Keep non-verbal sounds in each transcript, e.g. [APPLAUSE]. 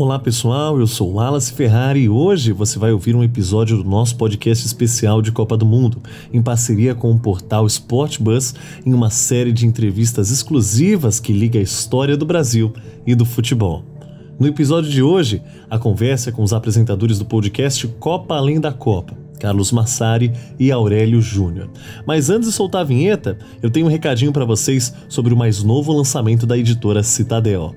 Olá pessoal, eu sou Wallace Ferrari e hoje você vai ouvir um episódio do nosso podcast especial de Copa do Mundo, em parceria com o portal Sportbus, em uma série de entrevistas exclusivas que liga a história do Brasil e do futebol. No episódio de hoje, a conversa é com os apresentadores do podcast Copa Além da Copa, Carlos Massari e Aurélio Júnior. Mas antes de soltar a vinheta, eu tenho um recadinho para vocês sobre o mais novo lançamento da editora Citadel.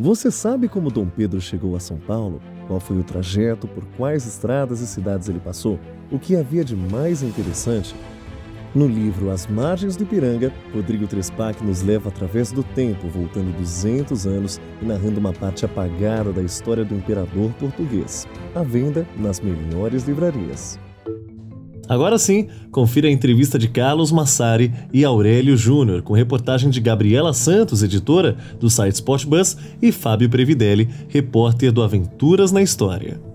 Você sabe como Dom Pedro chegou a São Paulo? Qual foi o trajeto, por quais estradas e cidades ele passou? O que havia de mais interessante? No livro As Margens do Ipiranga, Rodrigo Trespac nos leva através do tempo, voltando 200 anos e narrando uma parte apagada da história do imperador português. À venda nas melhores livrarias. Agora sim, confira a entrevista de Carlos Massari e Aurélio Júnior, com reportagem de Gabriela Santos, editora do site Sportbus, e Fábio Previdelli, repórter do Aventuras na História.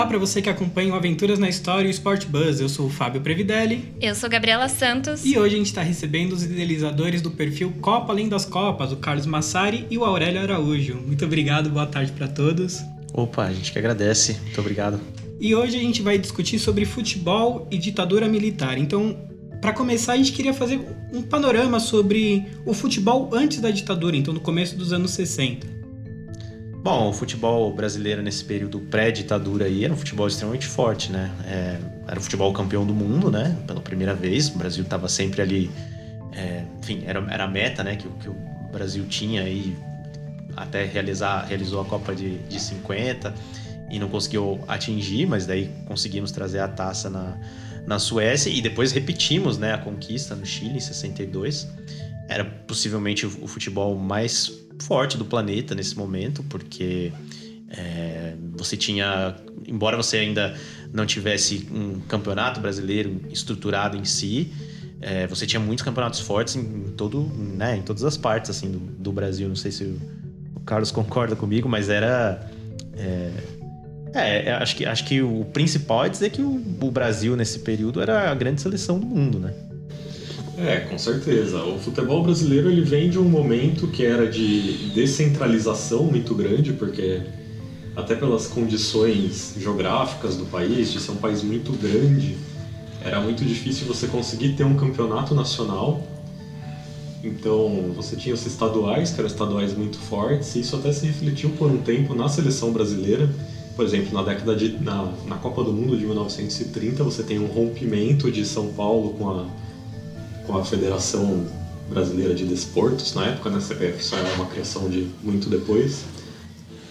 Olá para você que acompanha o Aventuras na História e o Sport Buzz. Eu sou o Fábio Previdelli. Eu sou Gabriela Santos. E hoje a gente está recebendo os idealizadores do perfil Copa Além das Copas, o Carlos Massari e o Aurélio Araújo. Muito obrigado, boa tarde para todos. Opa, a gente que agradece. Muito obrigado. E hoje a gente vai discutir sobre futebol e ditadura militar. Então, para começar, a gente queria fazer um panorama sobre o futebol antes da ditadura, então no começo dos anos 60. Bom, o futebol brasileiro nesse período pré-ditadura aí era um futebol extremamente forte, né? É, era o futebol campeão do mundo, né? Pela primeira vez, o Brasil estava sempre ali, é, enfim, era, era a meta, né? Que, que o Brasil tinha aí até realizar, realizou a Copa de, de 50 e não conseguiu atingir, mas daí conseguimos trazer a taça na, na Suécia e depois repetimos, né? A conquista no Chile em 62. Era possivelmente o futebol mais forte do planeta nesse momento, porque é, você tinha, embora você ainda não tivesse um campeonato brasileiro estruturado em si, é, você tinha muitos campeonatos fortes em, todo, né, em todas as partes assim do, do Brasil. Não sei se o, o, Carlos concorda comigo, mas era é, é, é, acho que, acho que o principal é dizer que o, o Brasil nesse período era a grande seleção do mundo, né? É, com certeza. O futebol brasileiro ele vem de um momento que era de descentralização muito grande, porque até pelas condições geográficas do país, de ser um país muito grande, era muito difícil você conseguir ter um campeonato nacional. Então, você tinha os estaduais, que eram estaduais muito fortes, e isso até se refletiu por um tempo na seleção brasileira. Por exemplo, na década de na, na Copa do Mundo de 1930, você tem um rompimento de São Paulo com a com a Federação Brasileira de Desportos na época, né? A CBF só era uma criação de muito depois.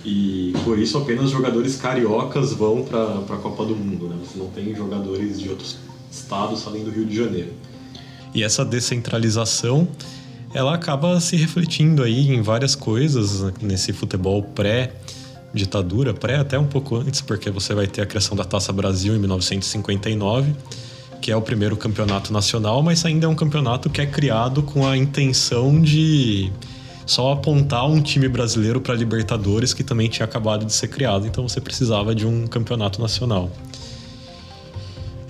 E por isso apenas jogadores cariocas vão para a Copa do Mundo, né? Você não tem jogadores de outros estados além do Rio de Janeiro. E essa descentralização, ela acaba se refletindo aí em várias coisas nesse futebol pré ditadura, pré até um pouco antes, porque você vai ter a criação da Taça Brasil em 1959 que é o primeiro campeonato nacional, mas ainda é um campeonato que é criado com a intenção de só apontar um time brasileiro para Libertadores que também tinha acabado de ser criado, então você precisava de um campeonato nacional.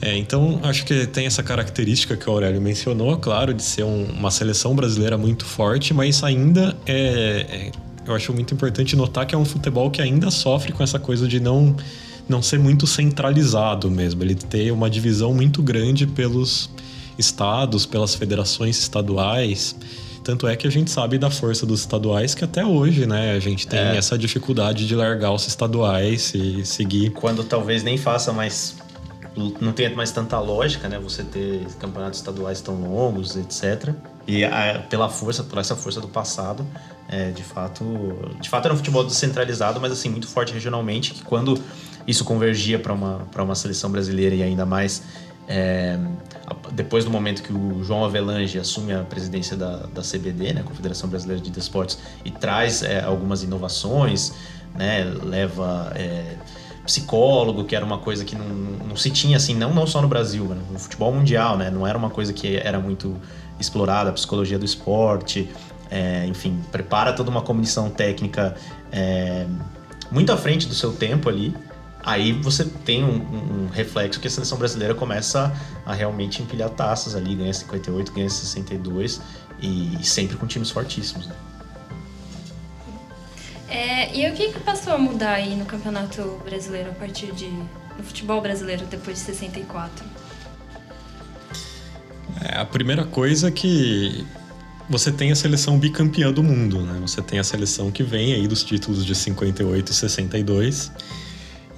É, então acho que tem essa característica que o Aurélio mencionou, claro, de ser um, uma seleção brasileira muito forte, mas ainda é, é, eu acho muito importante notar que é um futebol que ainda sofre com essa coisa de não não ser muito centralizado mesmo, ele ter uma divisão muito grande pelos estados, pelas federações estaduais. Tanto é que a gente sabe da força dos estaduais que até hoje, né, a gente tem é. essa dificuldade de largar os estaduais e seguir. Quando talvez nem faça mais. Não tenha mais tanta lógica, né? Você ter campeonatos estaduais tão longos, etc. E a, pela força, por essa força do passado, é, de fato. De fato era um futebol descentralizado, mas assim, muito forte regionalmente, que quando isso convergia para uma, uma seleção brasileira e ainda mais é, depois do momento que o João Avelange assume a presidência da, da CBD, né, Confederação Brasileira de Desportos, e traz é, algumas inovações, né, leva é, psicólogo, que era uma coisa que não, não se tinha assim, não, não só no Brasil, no futebol mundial, né, não era uma coisa que era muito explorada, a psicologia do esporte, enfim, prepara toda uma comissão técnica muito à frente do seu tempo ali, aí você tem um, um, reflexo que a seleção brasileira começa a realmente empilhar taças ali, ganha 58, ganha 62 e, e sempre com times fortíssimos. Né? É, e o que, que passou a mudar aí no Campeonato Brasileiro a partir de. no futebol brasileiro depois de 64? É, a primeira coisa é que você tem a seleção bicampeã do mundo, né? Você tem a seleção que vem aí dos títulos de 58 e 62.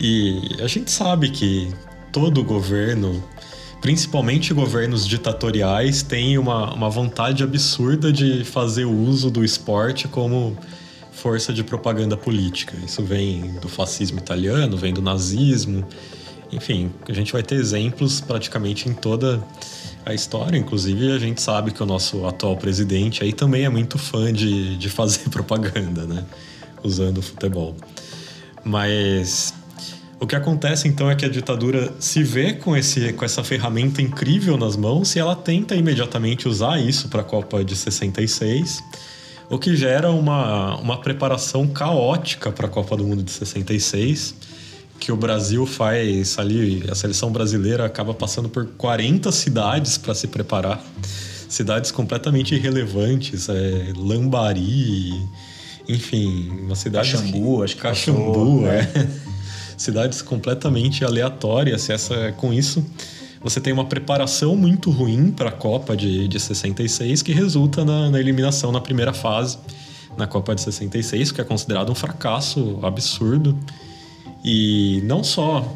E a gente sabe que todo governo, principalmente governos ditatoriais, tem uma, uma vontade absurda de fazer uso do esporte como força de propaganda política. Isso vem do fascismo italiano, vem do nazismo. Enfim, a gente vai ter exemplos praticamente em toda a história. Inclusive, a gente sabe que o nosso atual presidente aí também é muito fã de, de fazer [LAUGHS] propaganda, né? Usando o futebol. Mas o que acontece então é que a ditadura se vê com, esse, com essa ferramenta incrível nas mãos e ela tenta imediatamente usar isso para a Copa de 66, o que gera uma, uma preparação caótica para a Copa do Mundo de 66 que o Brasil faz ali, a seleção brasileira acaba passando por 40 cidades para se preparar. Cidades completamente irrelevantes, é, Lambari, enfim, uma cidade. Caxambu, acho que Caxambu, passou, é. é. [LAUGHS] Cidades completamente aleatórias. Essa, com isso, você tem uma preparação muito ruim para a Copa de, de 66, que resulta na, na eliminação na primeira fase, na Copa de 66, que é considerado um fracasso absurdo. E não só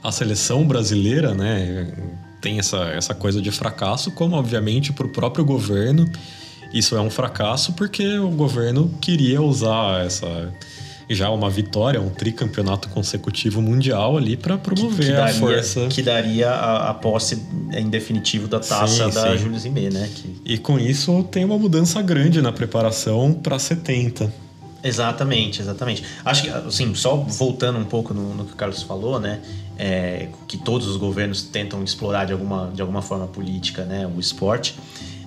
a seleção brasileira, né, tem essa, essa coisa de fracasso, como obviamente para o próprio governo isso é um fracasso porque o governo queria usar essa já uma vitória, um tricampeonato consecutivo mundial ali para promover que, que daria, a força. Que daria a, a, posse em definitivo da taça sim, da sim. Júlio Zimé, né? Que... E com isso tem uma mudança grande na preparação para 70. Exatamente, exatamente. Acho que, assim, só voltando um pouco no, no que o Carlos falou, né? É, que todos os governos tentam explorar de alguma, de alguma forma política, né? O esporte.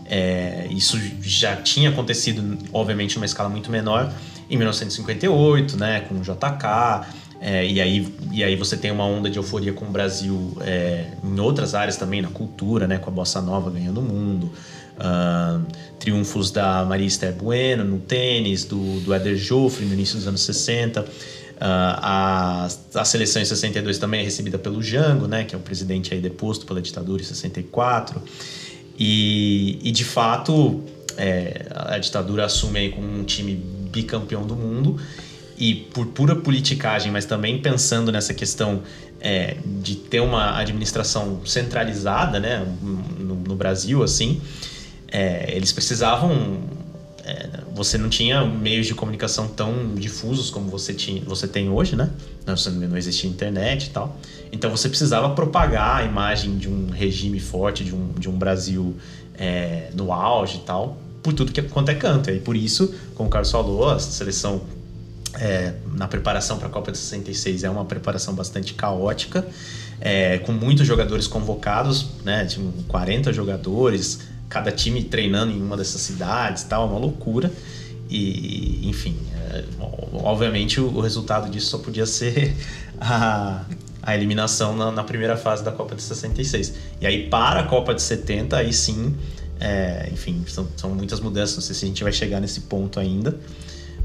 É, isso já tinha acontecido, obviamente, numa escala muito menor, em 1958, né? Com o JK. É, e, aí, e aí você tem uma onda de euforia com o Brasil é, em outras áreas também, na cultura, né? Com a Bossa Nova ganhando o mundo. Uh, triunfos da Maria Esther Bueno no tênis, do, do Eder Joffre no início dos anos 60. Uh, a, a seleção em 62 também é recebida pelo Jango, né, que é o presidente aí deposto pela ditadura em 64. E, e de fato, é, a ditadura assume aí com um time bicampeão do mundo e por pura politicagem, mas também pensando nessa questão é, de ter uma administração centralizada, né, no, no Brasil, assim, é, eles precisavam. É, você não tinha meios de comunicação tão difusos como você, tinha, você tem hoje, né? Não, não existia internet e tal. Então você precisava propagar a imagem de um regime forte, de um, de um Brasil é, no auge e tal, por tudo que quanto é canto. E por isso, como o Carlos falou, a seleção é, na preparação para a Copa de 66 é uma preparação bastante caótica, é, com muitos jogadores convocados, né? Tinha 40 jogadores, cada time treinando em uma dessas cidades tal, é uma loucura. E, enfim, é, obviamente o, o, resultado disso só podia ser [LAUGHS] a, a eliminação na, na, primeira fase da Copa de 66. E aí, para a Copa de 70, aí sim, é, enfim, são, são muitas mudanças. Não sei se a gente vai chegar nesse ponto ainda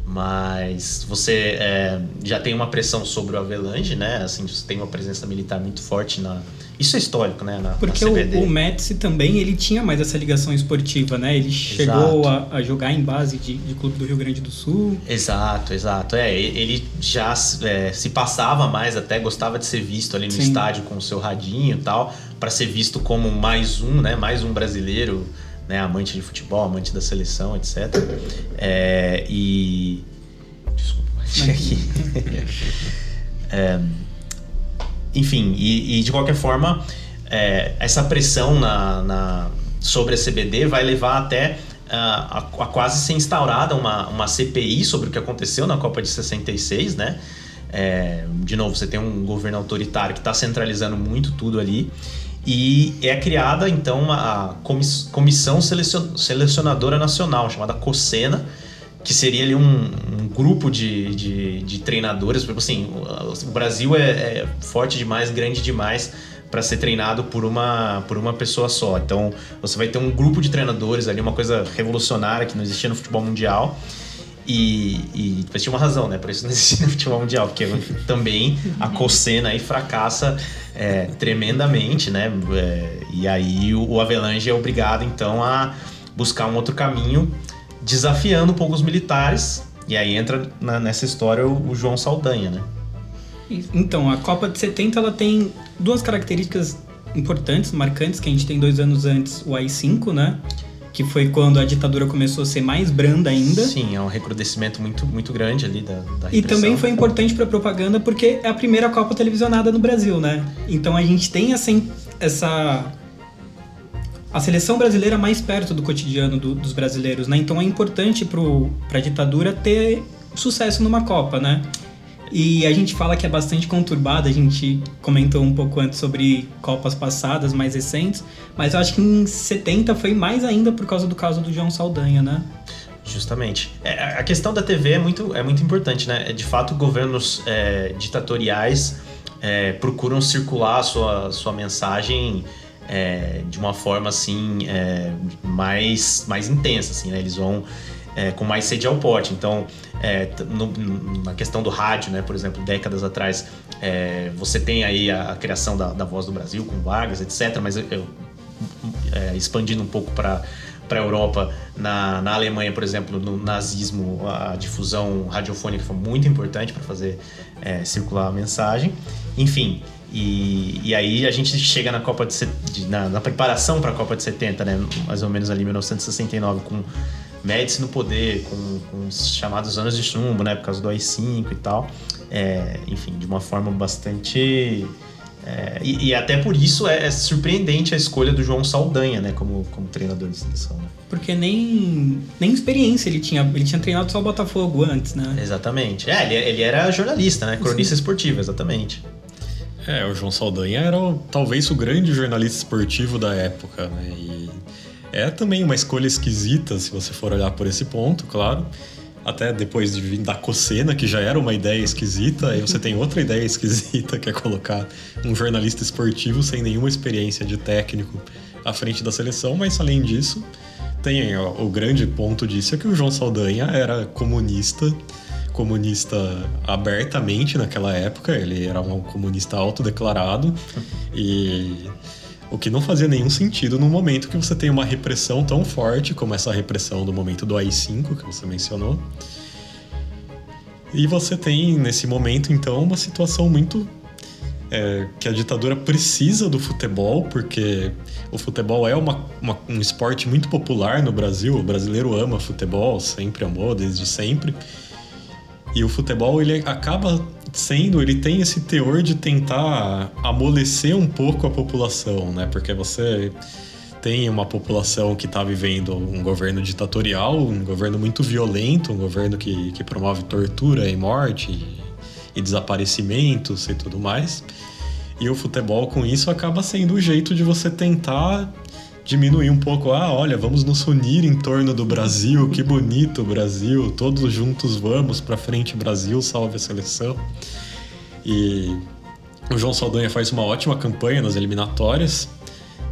mas você é, já tem uma pressão sobre o Avelange, né? Assim, você tem uma presença militar muito forte na. Isso é histórico, né? Na, Porque na o, o Metsi também ele tinha mais essa ligação esportiva, né? Ele chegou a, a, jogar em base de, de, clube do Rio Grande do Sul. Exato, exato. É, ele já é, se passava mais, até gostava de ser visto ali no Sim. estádio com o seu radinho e tal, para ser visto como mais um, né? Mais um brasileiro né, amante de futebol, amante da seleção, etc. É, e. Desculpa, mas aqui. [LAUGHS] é, enfim, e, e, de qualquer forma, é, essa pressão na, na, sobre a CBD vai levar até a, a, quase ser instaurada uma, uma CPI sobre o que aconteceu na Copa de 66, né? É, de novo, você tem um governo autoritário que está centralizando muito tudo ali. E é criada então a Comissão Selecionadora Nacional, chamada COSENA, que seria ali um, um grupo de, de, de, treinadores. Assim, o, Brasil é, é forte demais, grande demais para ser treinado por uma, por uma pessoa só. Então, você vai ter um grupo de treinadores ali, uma coisa revolucionária que não existia no futebol mundial. E, e tinha uma razão, né? Por isso não existia no futebol mundial, porque também a Cocena aí fracassa é, tremendamente, né? É, e aí o, o Avelange é obrigado, então, a buscar um outro caminho desafiando um pouco os militares. E aí entra na, nessa história o, o, João Saldanha, né? Então, a Copa de 70 ela tem duas características importantes, marcantes, que a gente tem dois anos antes o AI-5, né? Que foi quando a ditadura começou a ser mais branda ainda. Sim, é um recrudescimento muito, muito grande ali da, da E também foi importante para propaganda porque é a primeira Copa televisionada no Brasil, né? Então a gente tem essa, essa a seleção brasileira mais perto do cotidiano do, dos brasileiros, né? Então é importante para a ditadura ter sucesso numa Copa, né? E a gente fala que é bastante conturbada, a gente comentou um pouco antes sobre Copas passadas, mais recentes, mas eu acho que em 70 foi mais ainda por causa do caso do João Saldanha, né? Justamente. É, a questão da TV é muito, é muito importante, né? De fato, governos é, ditatoriais é, procuram circular a sua, sua mensagem é, de uma forma assim é, mais, mais intensa, assim, né? Eles vão é, com mais sede ao pote. Então, é, no, na questão do rádio, né, por exemplo, décadas atrás, é, você tem aí a, a criação da, da, Voz do Brasil com Vargas, etc. Mas eu, é, expandindo um pouco para para a Europa, na, na Alemanha, por exemplo, no nazismo, a difusão radiofônica foi muito importante para fazer é, circular a mensagem. Enfim, e, e aí a gente chega na Copa de, de na, na, preparação para a Copa de 70, né? Mais ou menos ali 1969, com Médici no poder, com, com os chamados anos de chumbo, né? Por causa do AI-5 e tal. É, enfim, de uma forma bastante. É, e, e, até por isso é, é, surpreendente a escolha do João Saldanha, né? Como, como treinador de seleção. Né? Porque nem, nem experiência ele tinha. Ele tinha treinado só o Botafogo antes, né? Exatamente. É, ele, ele era jornalista, né? Cronista Sim. esportivo, exatamente. É, o João Saldanha era talvez o grande jornalista esportivo da época, né? E é também uma escolha esquisita, se você for olhar por esse ponto, claro. Até depois de vir da Cocena, que já era uma ideia esquisita, aí você tem outra ideia [LAUGHS] esquisita, que é colocar um jornalista esportivo sem nenhuma experiência de técnico à frente da seleção, mas além disso, tem o, o grande ponto disso é que o João Saldanha era comunista comunista abertamente naquela época, ele era um comunista autodeclarado e o que não fazia nenhum sentido no momento que você tem uma repressão tão forte como essa repressão do momento do AI-5 que você mencionou. E você tem nesse momento então uma situação muito é, que a ditadura precisa do futebol, porque o futebol é uma, uma, um esporte muito popular no Brasil. O brasileiro ama futebol, sempre amou, desde sempre. E o futebol ele acaba sendo, ele tem esse teor de tentar amolecer um pouco a população, né? Porque você tem uma população que está vivendo um governo ditatorial, um governo muito violento, um governo que, que promove tortura e morte e, e desaparecimentos e tudo mais. E o futebol, com isso, acaba sendo o jeito de você tentar diminuir um pouco. Ah, olha, vamos nos unir em torno do Brasil, que [LAUGHS] bonito o Brasil, todos juntos vamos para frente Brasil, salve a seleção. E o João Saldanha faz uma ótima campanha nas eliminatórias,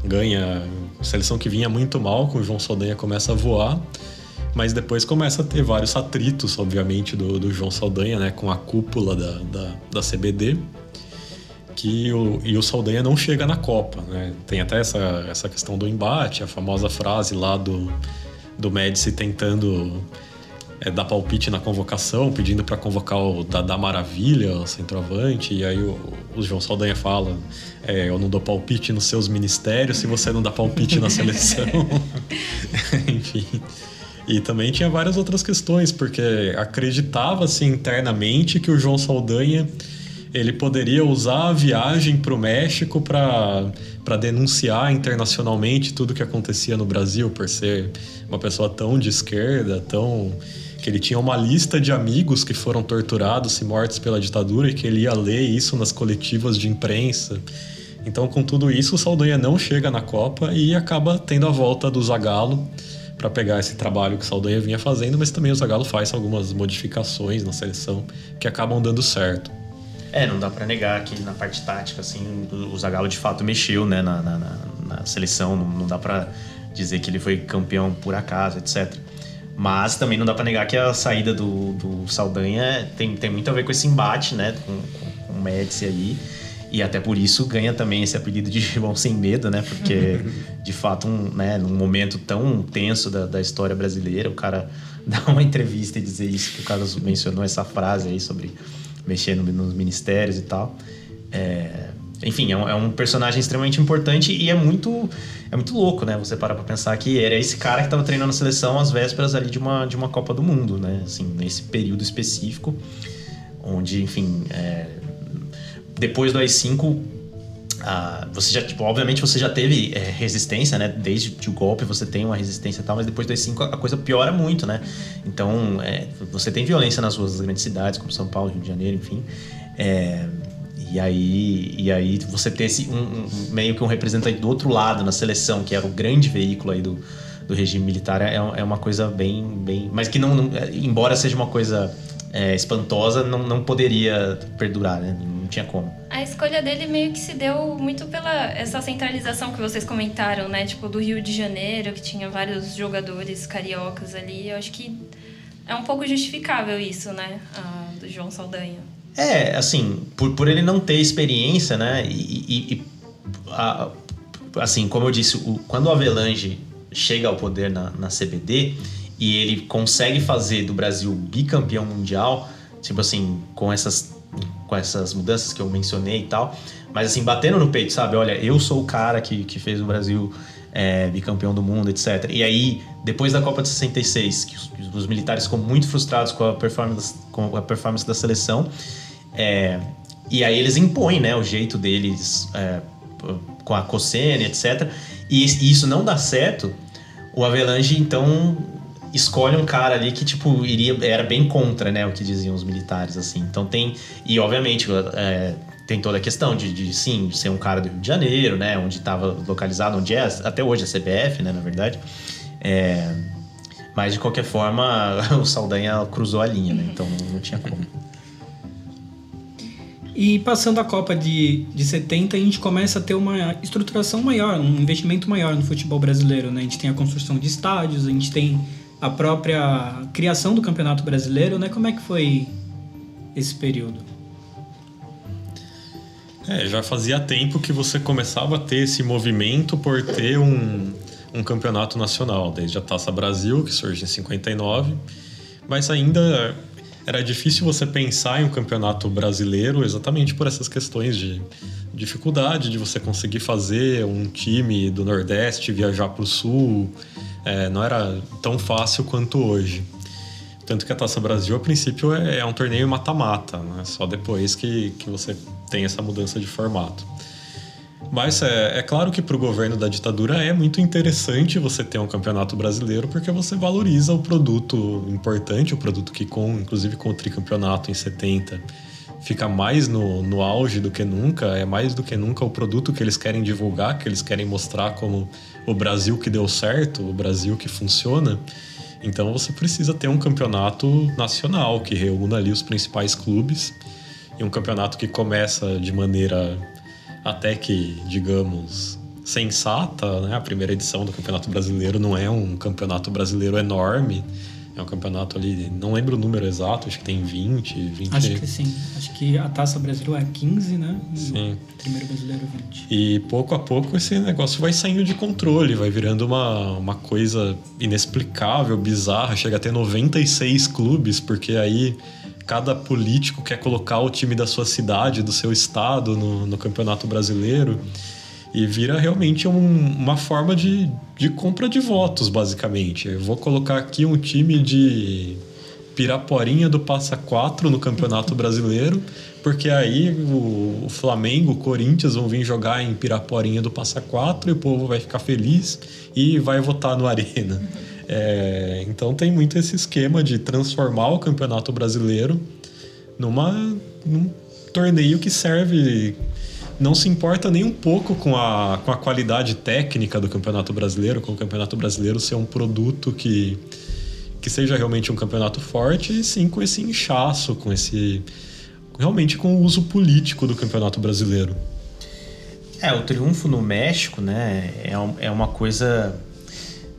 ganha a seleção que vinha muito mal, com o João Saldanha começa a voar. Mas depois começa a ter vários atritos, obviamente, do, do João Saldanha, né? Com a cúpula da, da, da CBD que o, e o Saldanha não chega na Copa, né? Tem até essa, essa questão do embate, a famosa frase lá do, do Médici tentando é, dar palpite na convocação, pedindo para convocar o Dada Maravilha, o centroavante, e aí o, o João Saldanha fala: é, Eu não dou palpite nos seus ministérios se você não dá palpite na seleção. [LAUGHS] Enfim. E também tinha várias outras questões, porque acreditava-se internamente que o João Saldanha ele poderia usar a viagem para o México para denunciar internacionalmente tudo que acontecia no Brasil, por ser uma pessoa tão de esquerda, tão que ele tinha uma lista de amigos que foram torturados e mortos pela ditadura e que ele ia ler isso nas coletivas de imprensa. Então, com tudo isso, o Saldanha não chega na Copa e acaba tendo a volta do Zagallo para pegar esse trabalho que o Saldanha vinha fazendo, mas também o Zagallo faz algumas modificações na seleção que acabam dando certo. É, não dá para negar que na parte tática, assim, o Zagallo de fato mexeu, né, na, na, na seleção, não, não dá para dizer que ele foi campeão por acaso, etc. Mas também não dá para negar que a saída do, do Saldanha tem, tem muito a ver com esse embate, né, com, com, com o Médici aí. E até por isso ganha também esse apelido de [LAUGHS] João Sem Medo, né? Porque, [LAUGHS] de fato, um, né, num momento tão tenso da, da história brasileira, o cara [LAUGHS] dá uma entrevista e dizer isso, que o Carlos mencionou essa frase aí sobre mexer no, nos ministérios e tal. É, enfim, é um, é um, personagem extremamente importante e é muito é muito louco, né? Você parar pra pensar que era esse cara que estava treinando a seleção às vésperas ali de uma, de uma Copa do Mundo, né? Assim, nesse período específico, onde, enfim, é, depois do AI-5, ah, você já, tipo, obviamente você já teve é, resistência, né? Desde o golpe você tem uma resistência e tal, mas depois do AI-5 a coisa piora muito, né? Então, é, você tem violência nas ruas das grandes cidades, como São Paulo, Rio de Janeiro, enfim. É, e aí, e aí você ter esse, um, um, meio que um representante do outro lado na seleção, que era o grande veículo aí do, do regime militar, é, é uma coisa bem, bem... Mas que não, não embora seja uma coisa é, espantosa, não, não poderia perdurar, né? Não tinha como. A escolha dele meio que se deu muito pela essa centralização que vocês comentaram, né? Tipo, do Rio de Janeiro, que tinha vários jogadores cariocas ali. Eu acho que é um pouco justificável isso, né? Ah, do João Saldanha. É, assim, por, por ele não ter experiência, né? E, e, e a, assim, como eu disse, o, quando o Avelange chega ao poder na, na CBD e ele consegue fazer do Brasil bicampeão mundial, tipo assim, com essas com essas mudanças que eu mencionei e tal, mas assim, batendo no peito, sabe? Olha, eu sou o cara que, que fez o Brasil é, bicampeão do mundo, etc. E aí, depois da Copa de 66, que os, os militares ficam muito frustrados com a performance, com a performance da seleção, é, e aí eles impõem né, o jeito deles é, com a Cossene, etc. E, e isso não dá certo, o Avelange, então, escolhe um cara ali que, tipo, iria, era bem contra, né, o que diziam os militares, assim. Então tem. E obviamente. É, tem toda a questão de, de, sim, ser um cara do Rio de Janeiro, né? Onde estava localizado, onde é até hoje a CBF, né? Na verdade. É, mas de qualquer forma, [LAUGHS] o Saldanha cruzou a linha, né? Então não tinha como. E passando a Copa de, de 70, a gente começa a ter uma estruturação maior, um investimento maior no futebol brasileiro, né? A gente tem a construção de estádios, a gente tem a própria criação do Campeonato Brasileiro, né? Como é que foi esse período? É, já fazia tempo que você começava a ter esse movimento por ter um, um campeonato nacional, desde a Taça Brasil, que surge em 59, mas ainda era difícil você pensar em um campeonato brasileiro exatamente por essas questões de dificuldade de você conseguir fazer um time do Nordeste viajar para o Sul, é, não era tão fácil quanto hoje. Tanto que a Taça Brasil, a princípio, é, é um torneio mata-mata, né? só depois que, que você tem essa mudança de formato. Mas é, é claro que para o governo da ditadura é muito interessante você ter um campeonato brasileiro porque você valoriza o produto importante, o produto que, com, inclusive com o tricampeonato em 70, fica mais no, no auge do que nunca, é mais do que nunca o produto que eles querem divulgar, que eles querem mostrar como o Brasil que deu certo, o Brasil que funciona. Então você precisa ter um campeonato nacional que reúna ali os principais clubes e um campeonato que começa de maneira até que, digamos, sensata, né? A primeira edição do Campeonato Brasileiro não é um campeonato brasileiro enorme, é um campeonato ali, não lembro o número exato, acho que tem 20, 20. Acho que sim. Acho que a taça brasileira é 15, né? E sim. O primeiro brasileiro 20. E pouco a pouco esse negócio vai saindo de controle, vai virando uma, uma coisa inexplicável, bizarra. Chega a ter 96 clubes, porque aí cada político quer colocar o time da sua cidade, do seu estado no, no campeonato brasileiro. E vira realmente um, uma forma de, de compra de votos, basicamente. Eu vou colocar aqui um time de Piraporinha do Passa 4 no Campeonato Brasileiro, porque aí o, o Flamengo, o Corinthians vão vir jogar em Piraporinha do Passa 4 e o povo vai ficar feliz e vai votar no Arena. É, então tem muito esse esquema de transformar o Campeonato Brasileiro numa, num torneio que serve não se importa nem um pouco com a, com a qualidade técnica do Campeonato Brasileiro, com o Campeonato Brasileiro ser um produto que, que seja realmente um campeonato forte, e sim com esse inchaço, com esse. realmente com o uso político do Campeonato Brasileiro. É, o triunfo no México, né, é, é uma coisa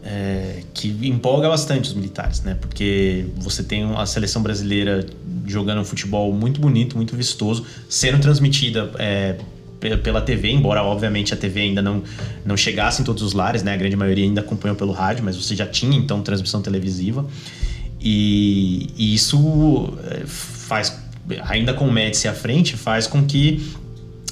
é, que empolga bastante os militares, né? Porque você tem a seleção brasileira jogando um futebol muito bonito, muito vistoso, sendo transmitida é, pela TV, embora obviamente a TV ainda não, não chegasse em todos os lares, né? A grande maioria ainda acompanhou pelo rádio, mas você já tinha então transmissão televisiva. E, e isso é, faz, ainda com o Médici à frente, faz com que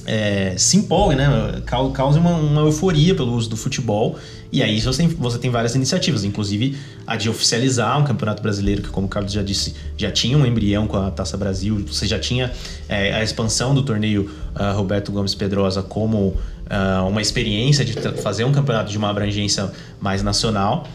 é, se empolgue, né? Cause uma, uma, euforia pelo uso do futebol. E aí você tem, você tem várias iniciativas, inclusive a de oficializar um campeonato brasileiro, que, como o Carlos já disse, já tinha um embrião com a Taça Brasil, você já tinha é, a expansão do torneio uh, Roberto Gomes Pedrosa como uh, uma experiência de fazer um campeonato de uma abrangência mais nacional.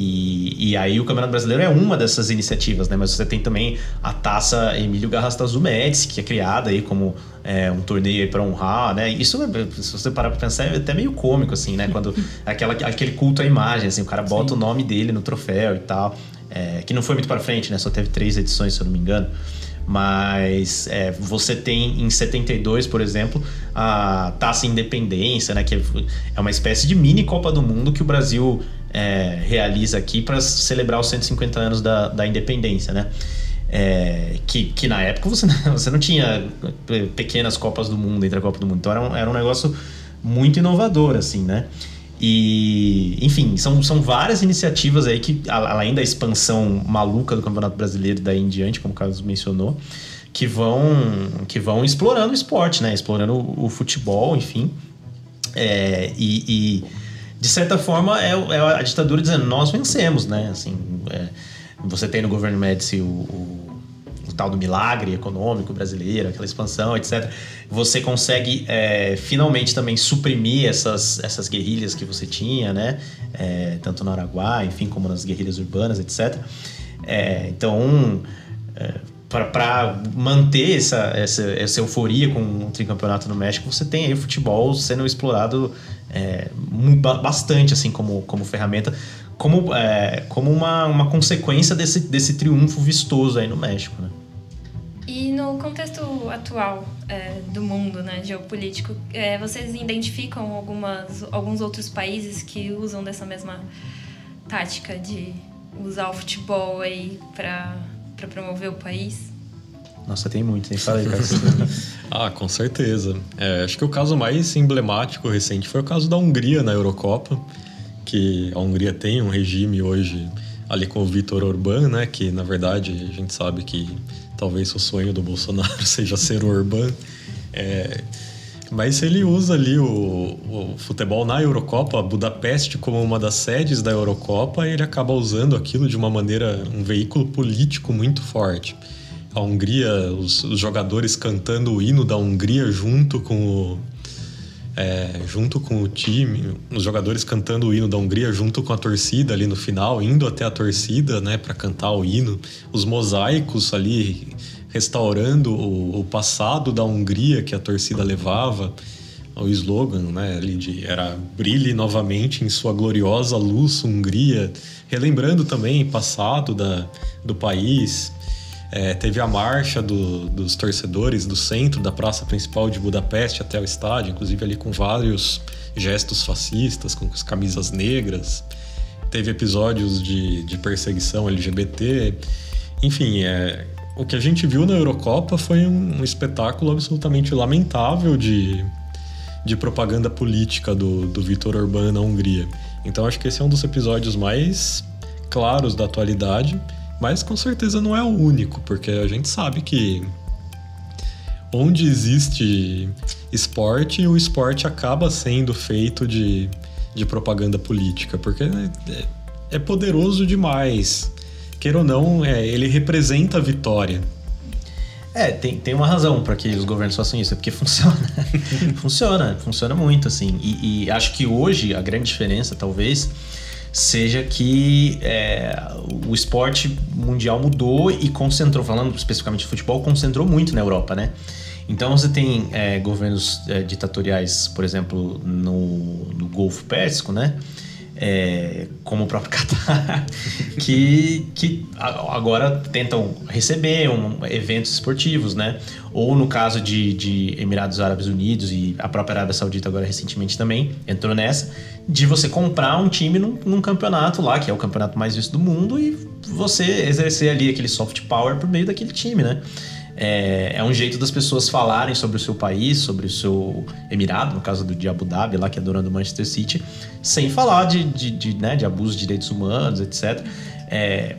E, e, aí o Campeonato Brasileiro é uma dessas iniciativas, né? Mas você tem também a taça Emílio Garrastazu Médici, que é criada aí como é, um torneio para honrar, né? Isso, se você parar para pensar, é até meio cômico, assim, né? Quando [LAUGHS] aquela, aquele culto à imagem, assim, o cara bota Sim. o nome dele no troféu e tal. É, que não foi muito para frente, né? Só teve três edições, se eu não me engano. Mas é, você tem em 72, por exemplo, a Taça Independência, né? Que é, é uma espécie de mini Copa do Mundo que o Brasil é, realiza aqui para celebrar os 150 anos da, da independência, né? É, que, que na época você, [LAUGHS] você não tinha pequenas Copas do Mundo entre a Copa do Mundo, então era um, era um negócio muito inovador, assim, né? E, enfim, são, são várias iniciativas aí que, além da expansão maluca do Campeonato Brasileiro daí em diante, como o Carlos mencionou, que vão, que vão explorando o esporte, né? Explorando o, o futebol, enfim. É, e, e de certa forma, é, é a ditadura dizendo: nós vencemos, né? Assim, é, você tem no governo Médici o, o, o, tal do milagre econômico brasileiro, aquela expansão, etc. Você consegue é, finalmente também suprimir essas, essas guerrilhas que você tinha, né? É, tanto no Araguá, enfim, como nas guerrilhas urbanas, etc. É, então é, para manter essa, essa, essa euforia com o tricampeonato no México, você tem aí o futebol sendo explorado é, bastante assim como, como ferramenta, como, é, como uma, uma consequência desse, desse triunfo vistoso aí no México. Né? E no contexto atual é, do mundo né, geopolítico, é, vocês identificam algumas, alguns outros países que usam dessa mesma tática de usar o futebol aí para para promover o país? Nossa, tem muito, nem falei, cara. [LAUGHS] ah, com certeza. É, acho que o caso mais emblemático recente foi o caso da Hungria na Eurocopa, que a Hungria tem um regime hoje ali com o Vitor Orbán, né? Que na verdade a gente sabe que talvez o sonho do Bolsonaro [LAUGHS] seja ser o Orbán. É, mas ele usa ali o, o, futebol na Eurocopa, Budapeste como uma das sedes da Eurocopa, e ele acaba usando aquilo de uma maneira, um veículo político muito forte. A Hungria, os, os jogadores cantando o hino da Hungria junto com o, é, junto com o time, os jogadores cantando o hino da Hungria junto com a torcida ali no final, indo até a torcida, né, para cantar o hino, os mosaicos ali restaurando o, o, passado da Hungria que a torcida levava. O slogan né, ali de, era Brilhe novamente em sua gloriosa luz, Hungria. Relembrando também o passado da, do país. É, teve a marcha do, dos torcedores do centro da praça principal de Budapeste até o estádio, inclusive ali com vários gestos fascistas, com as camisas negras. Teve episódios de, de perseguição LGBT. Enfim, é, o que a gente viu na Eurocopa foi um, um espetáculo absolutamente lamentável de, de propaganda política do, do Vitor Orbán na Hungria. Então acho que esse é um dos episódios mais claros da atualidade, mas com certeza não é o único, porque a gente sabe que onde existe esporte, o esporte acaba sendo feito de, de propaganda política, porque é, é poderoso demais queira ou não, é, ele representa a vitória. É, tem, tem uma razão para que os governos façam isso, é porque [LAUGHS] funciona. funciona, funciona muito, assim. E, e, acho que hoje a grande diferença, talvez, seja que é, o esporte mundial mudou e concentrou, falando especificamente de futebol, concentrou muito na Europa, né? Então você tem é, governos é, ditatoriais, por exemplo, no, no Golfo Pérsico, né? É, como o próprio [LAUGHS] Qatar, que, que agora tentam receber um, eventos esportivos, né? Ou no caso de, de Emirados Árabes Unidos e a própria Arábia Saudita agora recentemente também entrou nessa, de você comprar um time num, num campeonato lá, que é o campeonato mais visto do mundo, e você exercer ali aquele soft power por meio daquele time, né? É, é, um jeito das pessoas falarem sobre o seu país, sobre o seu emirado, no caso do de Abu Dhabi, lá que é dona do Manchester City, sem falar de, de, de, né, de abuso de direitos humanos, etc. É,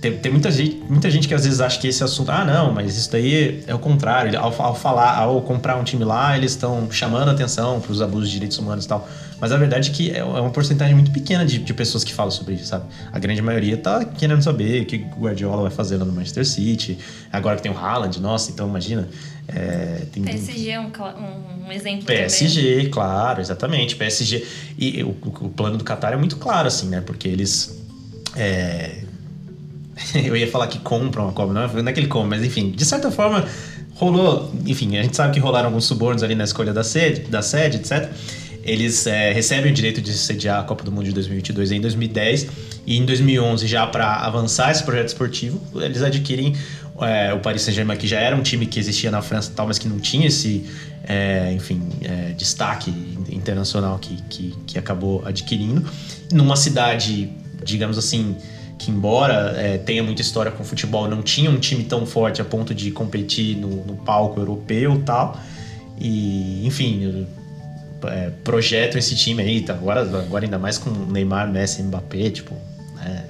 tem, tem muita, gente, muita gente que às vezes acha que esse assunto, ah, não, mas isso daí é o contrário. Ao, ao falar, ao comprar um time lá, eles estão chamando atenção para os abusos de direitos humanos e tal. Mas a verdade é que é, é uma porcentagem muito pequena de, de pessoas que falam sobre isso, sabe? A grande maioria tá querendo saber o que o Guardiola vai fazer lá no Manchester City. Agora que tem o Haaland, nossa, então imagina. É, tem PSG é um, um exemplo PSG, também. claro, exatamente. PSG. E o, o plano do Qatar é muito claro, assim, né? Porque eles. É, [LAUGHS] eu ia falar que compram a Copa, não é, não é que ele compra, mas enfim, de certa forma rolou, enfim, a gente sabe que rolaram alguns subornos ali na escolha da sede, da sede etc. Eles é, recebem o direito de sediar a Copa do Mundo de 2022 em 2010 e em 2011 já para avançar esse projeto esportivo, eles adquirem é, o Paris Saint-Germain que já era um time que existia na França tal, mas que não tinha esse, é, enfim, é, destaque internacional que, que, que acabou adquirindo numa cidade, digamos assim, que embora é, tenha muita história com futebol, não tinha um time tão forte a ponto de competir no, no palco europeu tal. E, enfim, é, projetam esse time aí, tá? agora, agora ainda mais com Neymar, Messi, Mbappé, tipo, né?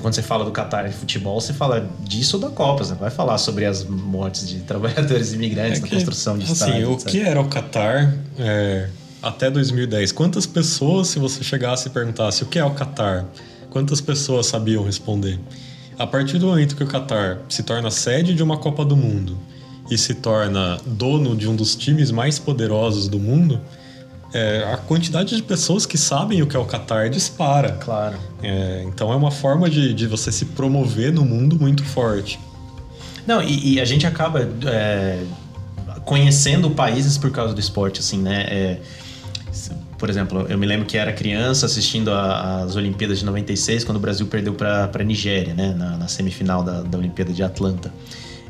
quando você fala do Qatar de futebol, você fala disso ou da Copa, você vai falar sobre as mortes de [LAUGHS] trabalhadores imigrantes é que, na construção de assim, estádios. o etc. que era o Qatar é, até 2010? Quantas pessoas, se você chegasse e perguntasse o que é o Qatar, quantas pessoas sabiam responder? A partir do momento que o Qatar se torna sede de uma Copa do Mundo e se torna dono de um dos times mais poderosos do mundo, é, a quantidade de pessoas que sabem o que é o Qatar dispara. Claro. É, então é uma forma de, de você se promover no mundo muito forte. Não, e, e a gente acaba é, conhecendo países por causa do esporte, assim, né? É, por exemplo, eu me lembro que era criança assistindo as Olimpíadas de 96, quando o Brasil perdeu para a Nigéria, né? Na, na semifinal da, da Olimpíada de Atlanta.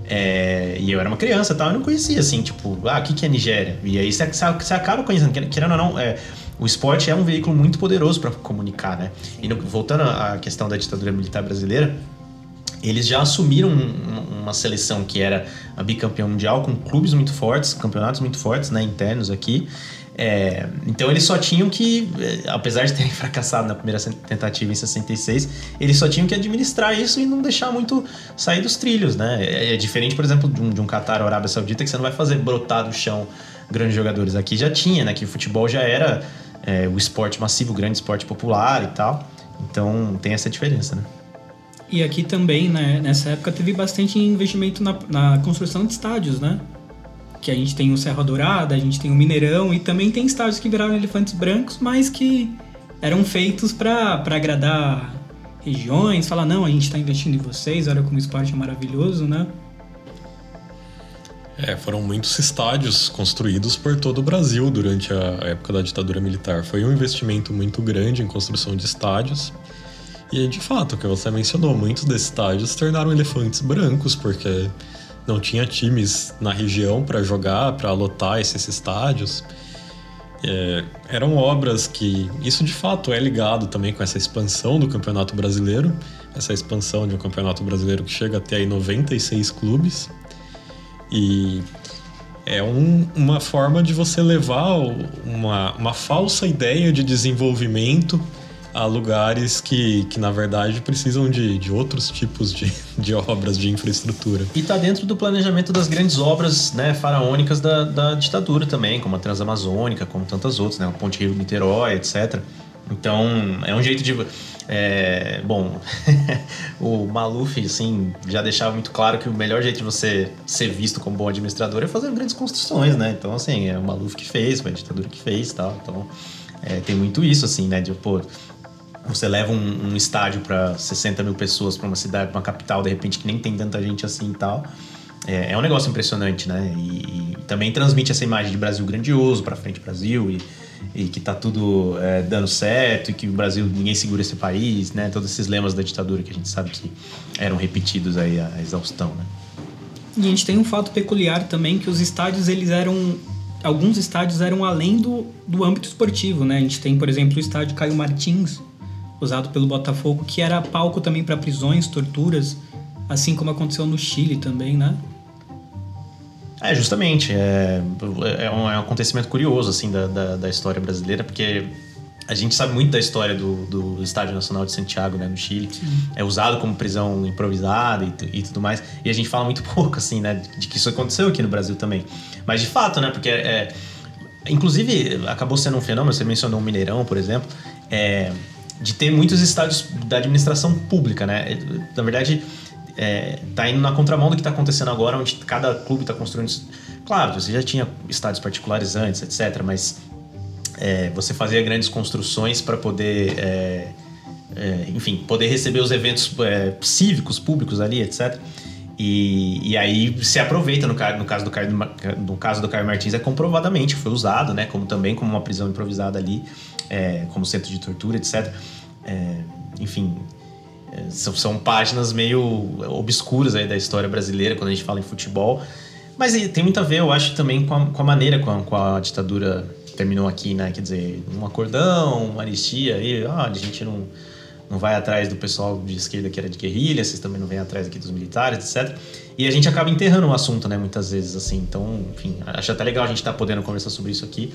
É, e eu era uma criança tal, eu não conhecia assim, tipo, ah, o que, que é Nigéria? E aí você, você acaba conhecendo, querendo ou não, é, o esporte é um veículo muito poderoso para comunicar, né? E no, voltando à questão da ditadura militar brasileira, eles já assumiram uma seleção que era a bicampeão mundial com clubes muito fortes, campeonatos muito fortes, né, internos aqui. É, então eles só tinham que, é, apesar de terem [LAUGHS] fracassado na primeira tentativa em 66, eles só tinham que administrar isso e não deixar muito sair dos trilhos, né? É, é diferente, por exemplo, de um, de um Qatar ou Arábia Saudita que você não vai fazer brotar do chão grandes jogadores. Aqui já tinha, né? Que o futebol já era é, o esporte massivo, o grande esporte popular e tal. Então tem essa diferença, né? E aqui também, né, nessa época, teve bastante investimento na, na construção de estádios, né? Que a gente tem o Serra Dourada, a gente tem o Mineirão e também tem estádios que viraram elefantes brancos, mas que eram feitos para agradar regiões, falar, não, a gente está investindo em vocês, olha como o esporte é maravilhoso, né? É, foram muitos estádios construídos por todo o Brasil durante a época da ditadura militar. Foi um investimento muito grande em construção de estádios. E de fato, o que você mencionou, muitos desses estádios se tornaram elefantes brancos, porque não tinha times na região para jogar, para lotar esses estádios. É, eram obras que. Isso de fato é ligado também com essa expansão do Campeonato Brasileiro, essa expansão de um Campeonato Brasileiro que chega até aí 96 clubes. E é um, uma forma de você levar uma, uma falsa ideia de desenvolvimento a lugares que, que na verdade precisam de, de outros tipos de, [LAUGHS] de obras de infraestrutura. E está dentro do planejamento das grandes obras né, faraônicas da, da ditadura também, como a Transamazônica, como tantas outras, né, o Ponte Rio-Niterói, etc. Então, é um jeito de. É, bom, [LAUGHS] o Maluf, assim, já deixava muito claro que o melhor jeito de você ser visto como bom administrador é fazer grandes construções, né? Então, assim, é o Maluf que fez, foi a ditadura que fez tal. Então, é, tem muito isso, assim, né? De, pô, você leva um, um estádio para 60 mil pessoas para uma cidade, uma capital, de repente, que nem tem tanta gente assim e tal. é, é um negócio impressionante, né? E, e, também transmite essa imagem de Brasil grandioso, para frente Brasil, e, e que tá tudo é, dando certo, e que o Brasil, ninguém segura esse país, né? Todos esses lemas da ditadura que a gente sabe que eram repetidos aí a exaustão, né? E a gente tem um fato peculiar também, que os estádios, eles eram... Alguns estádios eram além do, do âmbito esportivo, né? A gente tem, por exemplo, o estádio Caio Martins, usado pelo Botafogo, que era palco também para prisões, torturas, assim como aconteceu no Chile também, né? É, justamente. É, é, um, é um acontecimento curioso, assim, da, da, da, história brasileira, porque a gente sabe muito da história do, do Estádio Nacional de Santiago, né, no Chile. Sim. É usado como prisão improvisada e, e, tudo mais. E a gente fala muito [LAUGHS] pouco, assim, né, de, que isso aconteceu aqui no Brasil também. Mas de fato, né, porque é, Inclusive, acabou sendo um fenômeno, você mencionou o Mineirão, por exemplo, é, de ter muitos estádios da administração pública, né? Na verdade, é, tá indo na contramão do que está acontecendo agora, onde cada clube está construindo. Claro, você já tinha estádios particulares antes, etc., mas é, você fazia grandes construções para poder, é, é, enfim, poder receber os eventos é, cívicos, públicos ali, etc. E, e aí se aproveita no, no caso do Caio, no caso do Caio Martins é comprovadamente foi usado, né, como também como uma prisão improvisada ali, é, como centro de tortura, etc. enfim, é, são, são páginas meio obscuras aí da história brasileira quando a gente fala em futebol. Mas tem muito a ver, eu acho, também com a, com a maneira com a, com a, ditadura terminou aqui, né? Quer dizer, um acordão, uma anistia aí, ah, a gente não, não vai atrás do pessoal de esquerda que era de guerrilha, vocês também não vêm atrás aqui dos militares, etc. E a gente acaba enterrando o assunto, né? Muitas vezes, assim. Então, enfim, acho até legal a gente estar tá podendo conversar sobre isso aqui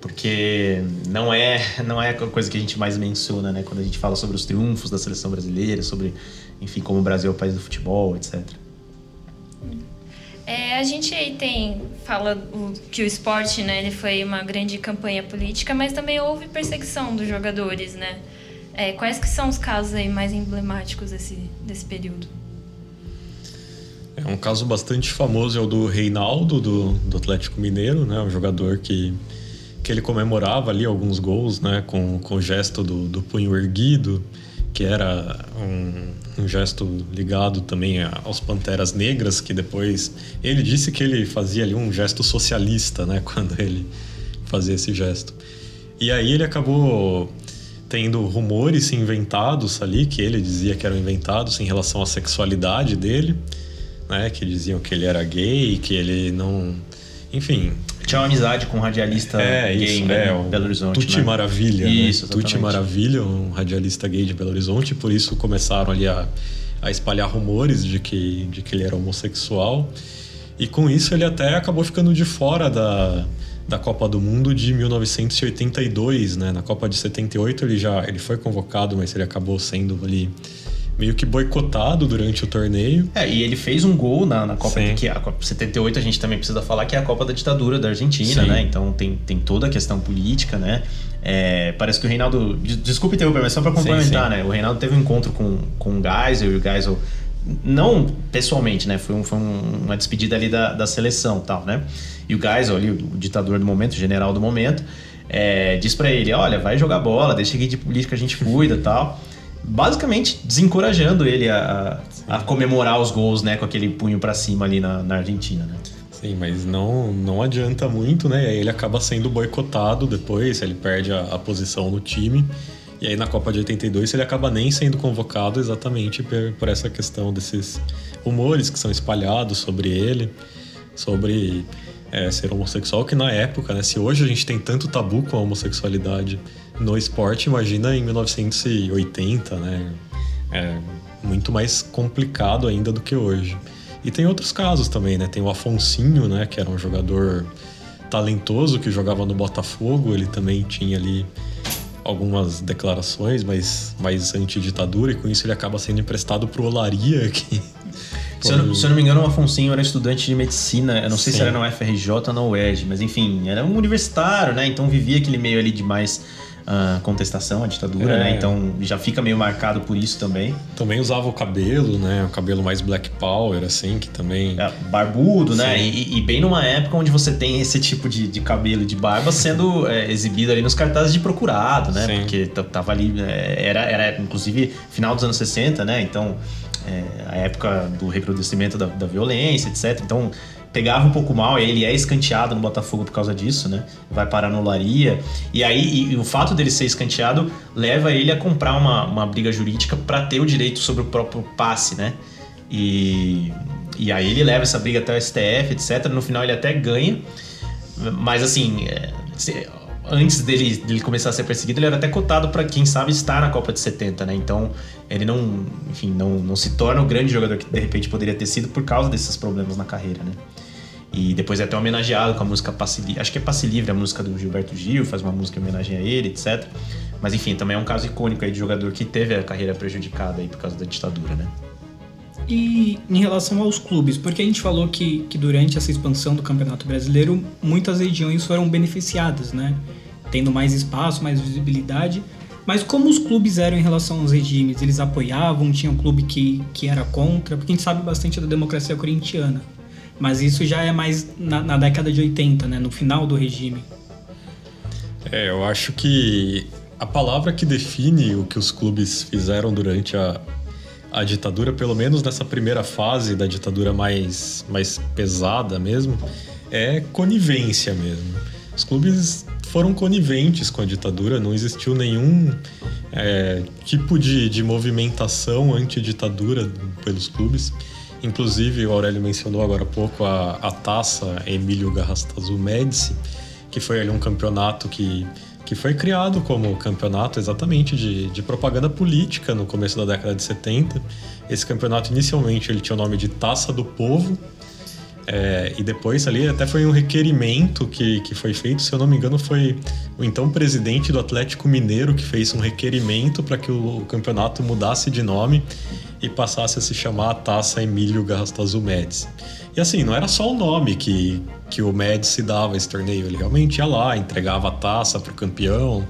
porque não é não é a coisa que a gente mais menciona, né, quando a gente fala sobre os triunfos da seleção brasileira, sobre, enfim, como o Brasil é o país do futebol, etc. É, a gente aí tem fala o, que o esporte, né, ele foi uma grande campanha política, mas também houve perseguição dos jogadores, né? É, quais que são os casos aí mais emblemáticos desse, desse período? É um caso bastante famoso é o do Reinaldo do, do Atlético Mineiro, né, um jogador que que ele comemorava ali alguns gols, né, com, com o gesto do, do punho erguido, que era um, um, gesto ligado também aos Panteras Negras, que depois ele disse que ele fazia ali um gesto socialista, né, [LAUGHS] quando ele fazia esse gesto. E aí ele acabou tendo rumores inventados ali, que ele dizia que eram inventados em relação à sexualidade dele, né, que diziam que ele era gay, que ele não enfim. Tinha uma amizade com um radialista é, gay isso, né, é, Belo Horizonte. Tuti né? Maravilha. Né? Isso, né? Tuti Maravilha, um radialista gay de Belo Horizonte, por isso começaram ali a, a espalhar rumores de que, de que ele era homossexual. E com isso ele até acabou ficando de fora da, da Copa do Mundo de 1982, né? Na Copa de 78 ele já ele foi convocado, mas ele acabou sendo ali meio que boicotado durante o torneio. É, e ele fez um gol na, na Copa, Sim. que a Copa 78 a gente também precisa falar que é a Copa da ditadura da Argentina, Sim. né? Então tem, tem toda a questão política, né? É, parece que o Reinaldo. Desculpe interromper, mas só para complementar, sim, sim. né? O Reinaldo teve um encontro com, com o Geisel e o Geisel. Não pessoalmente, né? Foi, um, foi um, uma despedida ali da, da seleção tal, né? E o Geisel ali, o, o ditador do momento, o general do momento, é, diz para ele: olha, vai jogar bola, deixa aqui de política a gente cuida tal basicamente desencorajando ele a, a, comemorar os gols, né, com aquele punho para cima ali na, na Argentina, né? Sim, mas não, não adianta muito, né? Ele acaba sendo boicotado depois, ele perde a, a, posição no time. E aí na Copa de 82 ele acaba nem sendo convocado exatamente por, por essa questão desses rumores que são espalhados sobre ele, sobre é, ser homossexual, que na época, né? Se hoje a gente tem tanto tabu com a homossexualidade no esporte, imagina em 1980, né? É muito mais complicado ainda do que hoje. E tem outros casos também, né? Tem o Afonsinho, né? Que era um jogador talentoso que jogava no Botafogo. Ele também tinha ali algumas declarações mais, mais anti-ditadura e com isso ele acaba sendo emprestado pro Olaria, [LAUGHS] que... Se eu, não, se eu, não, me engano, o Afonsinho era estudante de medicina, eu não sei Sim. se era na UFRJ ou na UERJ, mas enfim, era um universitário, né? Então vivia aquele meio ali de mais a contestação à ditadura, é. né? Então já fica meio marcado por isso também. Também usava o cabelo, né? O cabelo mais black power, assim, que também. É, barbudo, né? Sim. né? E, e, bem numa época onde você tem esse tipo de, de cabelo de barba sendo é, exibido ali nos cartazes de procurado, né? Sim. Porque tava ali, é, era, era inclusive final dos anos 60, né? Então é, a época do recrudescimento da, da violência, etc. Então pegava um pouco mal, e ele é escanteado no Botafogo por causa disso, né? Vai parar no Laria. E aí e, e o fato dele ser escanteado leva ele a comprar uma, uma briga jurídica para ter o direito sobre o próprio passe, né? E, e aí ele leva essa briga até o STF, etc. No final ele até ganha. Mas assim, é, antes dele, dele começar a ser perseguido, ele era até cotado para quem sabe estar na Copa de 70, né? Então, ele não, enfim, não, não se torna o grande jogador que de repente poderia ter sido por causa desses problemas na carreira, né? E depois é até homenageado com a música Passe Livre. Acho que é Passe Livre, a música do Gilberto Gil, faz uma música em homenagem a ele, etc. Mas enfim, também é um caso icônico aí de jogador que teve a carreira prejudicada aí por causa da ditadura, né? E em relação aos clubes, porque a gente falou que, que durante essa expansão do Campeonato Brasileiro, muitas regiões foram beneficiadas, né? Tendo mais espaço, mais visibilidade. Mas como os clubes eram em relação aos regimes? Eles apoiavam? Tinha um clube que, que era contra? Porque a gente sabe bastante da democracia corintiana. Mas isso já é mais na, na década de 80, né? No final do regime. É, eu acho que a palavra que define o que os clubes fizeram durante a, a ditadura, pelo menos nessa primeira fase da ditadura mais, mais pesada mesmo, é conivência mesmo. Os clubes foram coniventes com a ditadura, não existiu nenhum é, tipo de, de movimentação anti-ditadura pelos clubes. Inclusive, o Aurélio mencionou agora há pouco a, a taça Emílio Garrastazu Médici, que foi ali um campeonato que, que foi criado como campeonato exatamente de, de propaganda política no começo da década de 70. Esse campeonato, inicialmente, ele tinha o nome de Taça do Povo, é, e depois ali até foi um requerimento que, que foi feito, se eu não me engano, foi o então presidente do Atlético Mineiro que fez um requerimento para que o, campeonato mudasse de nome e passasse a se chamar a Taça Emílio Garrastazu Médici. E assim, não era só o nome que, que o Médici dava esse torneio, ele realmente ia lá, entregava a taça para o campeão,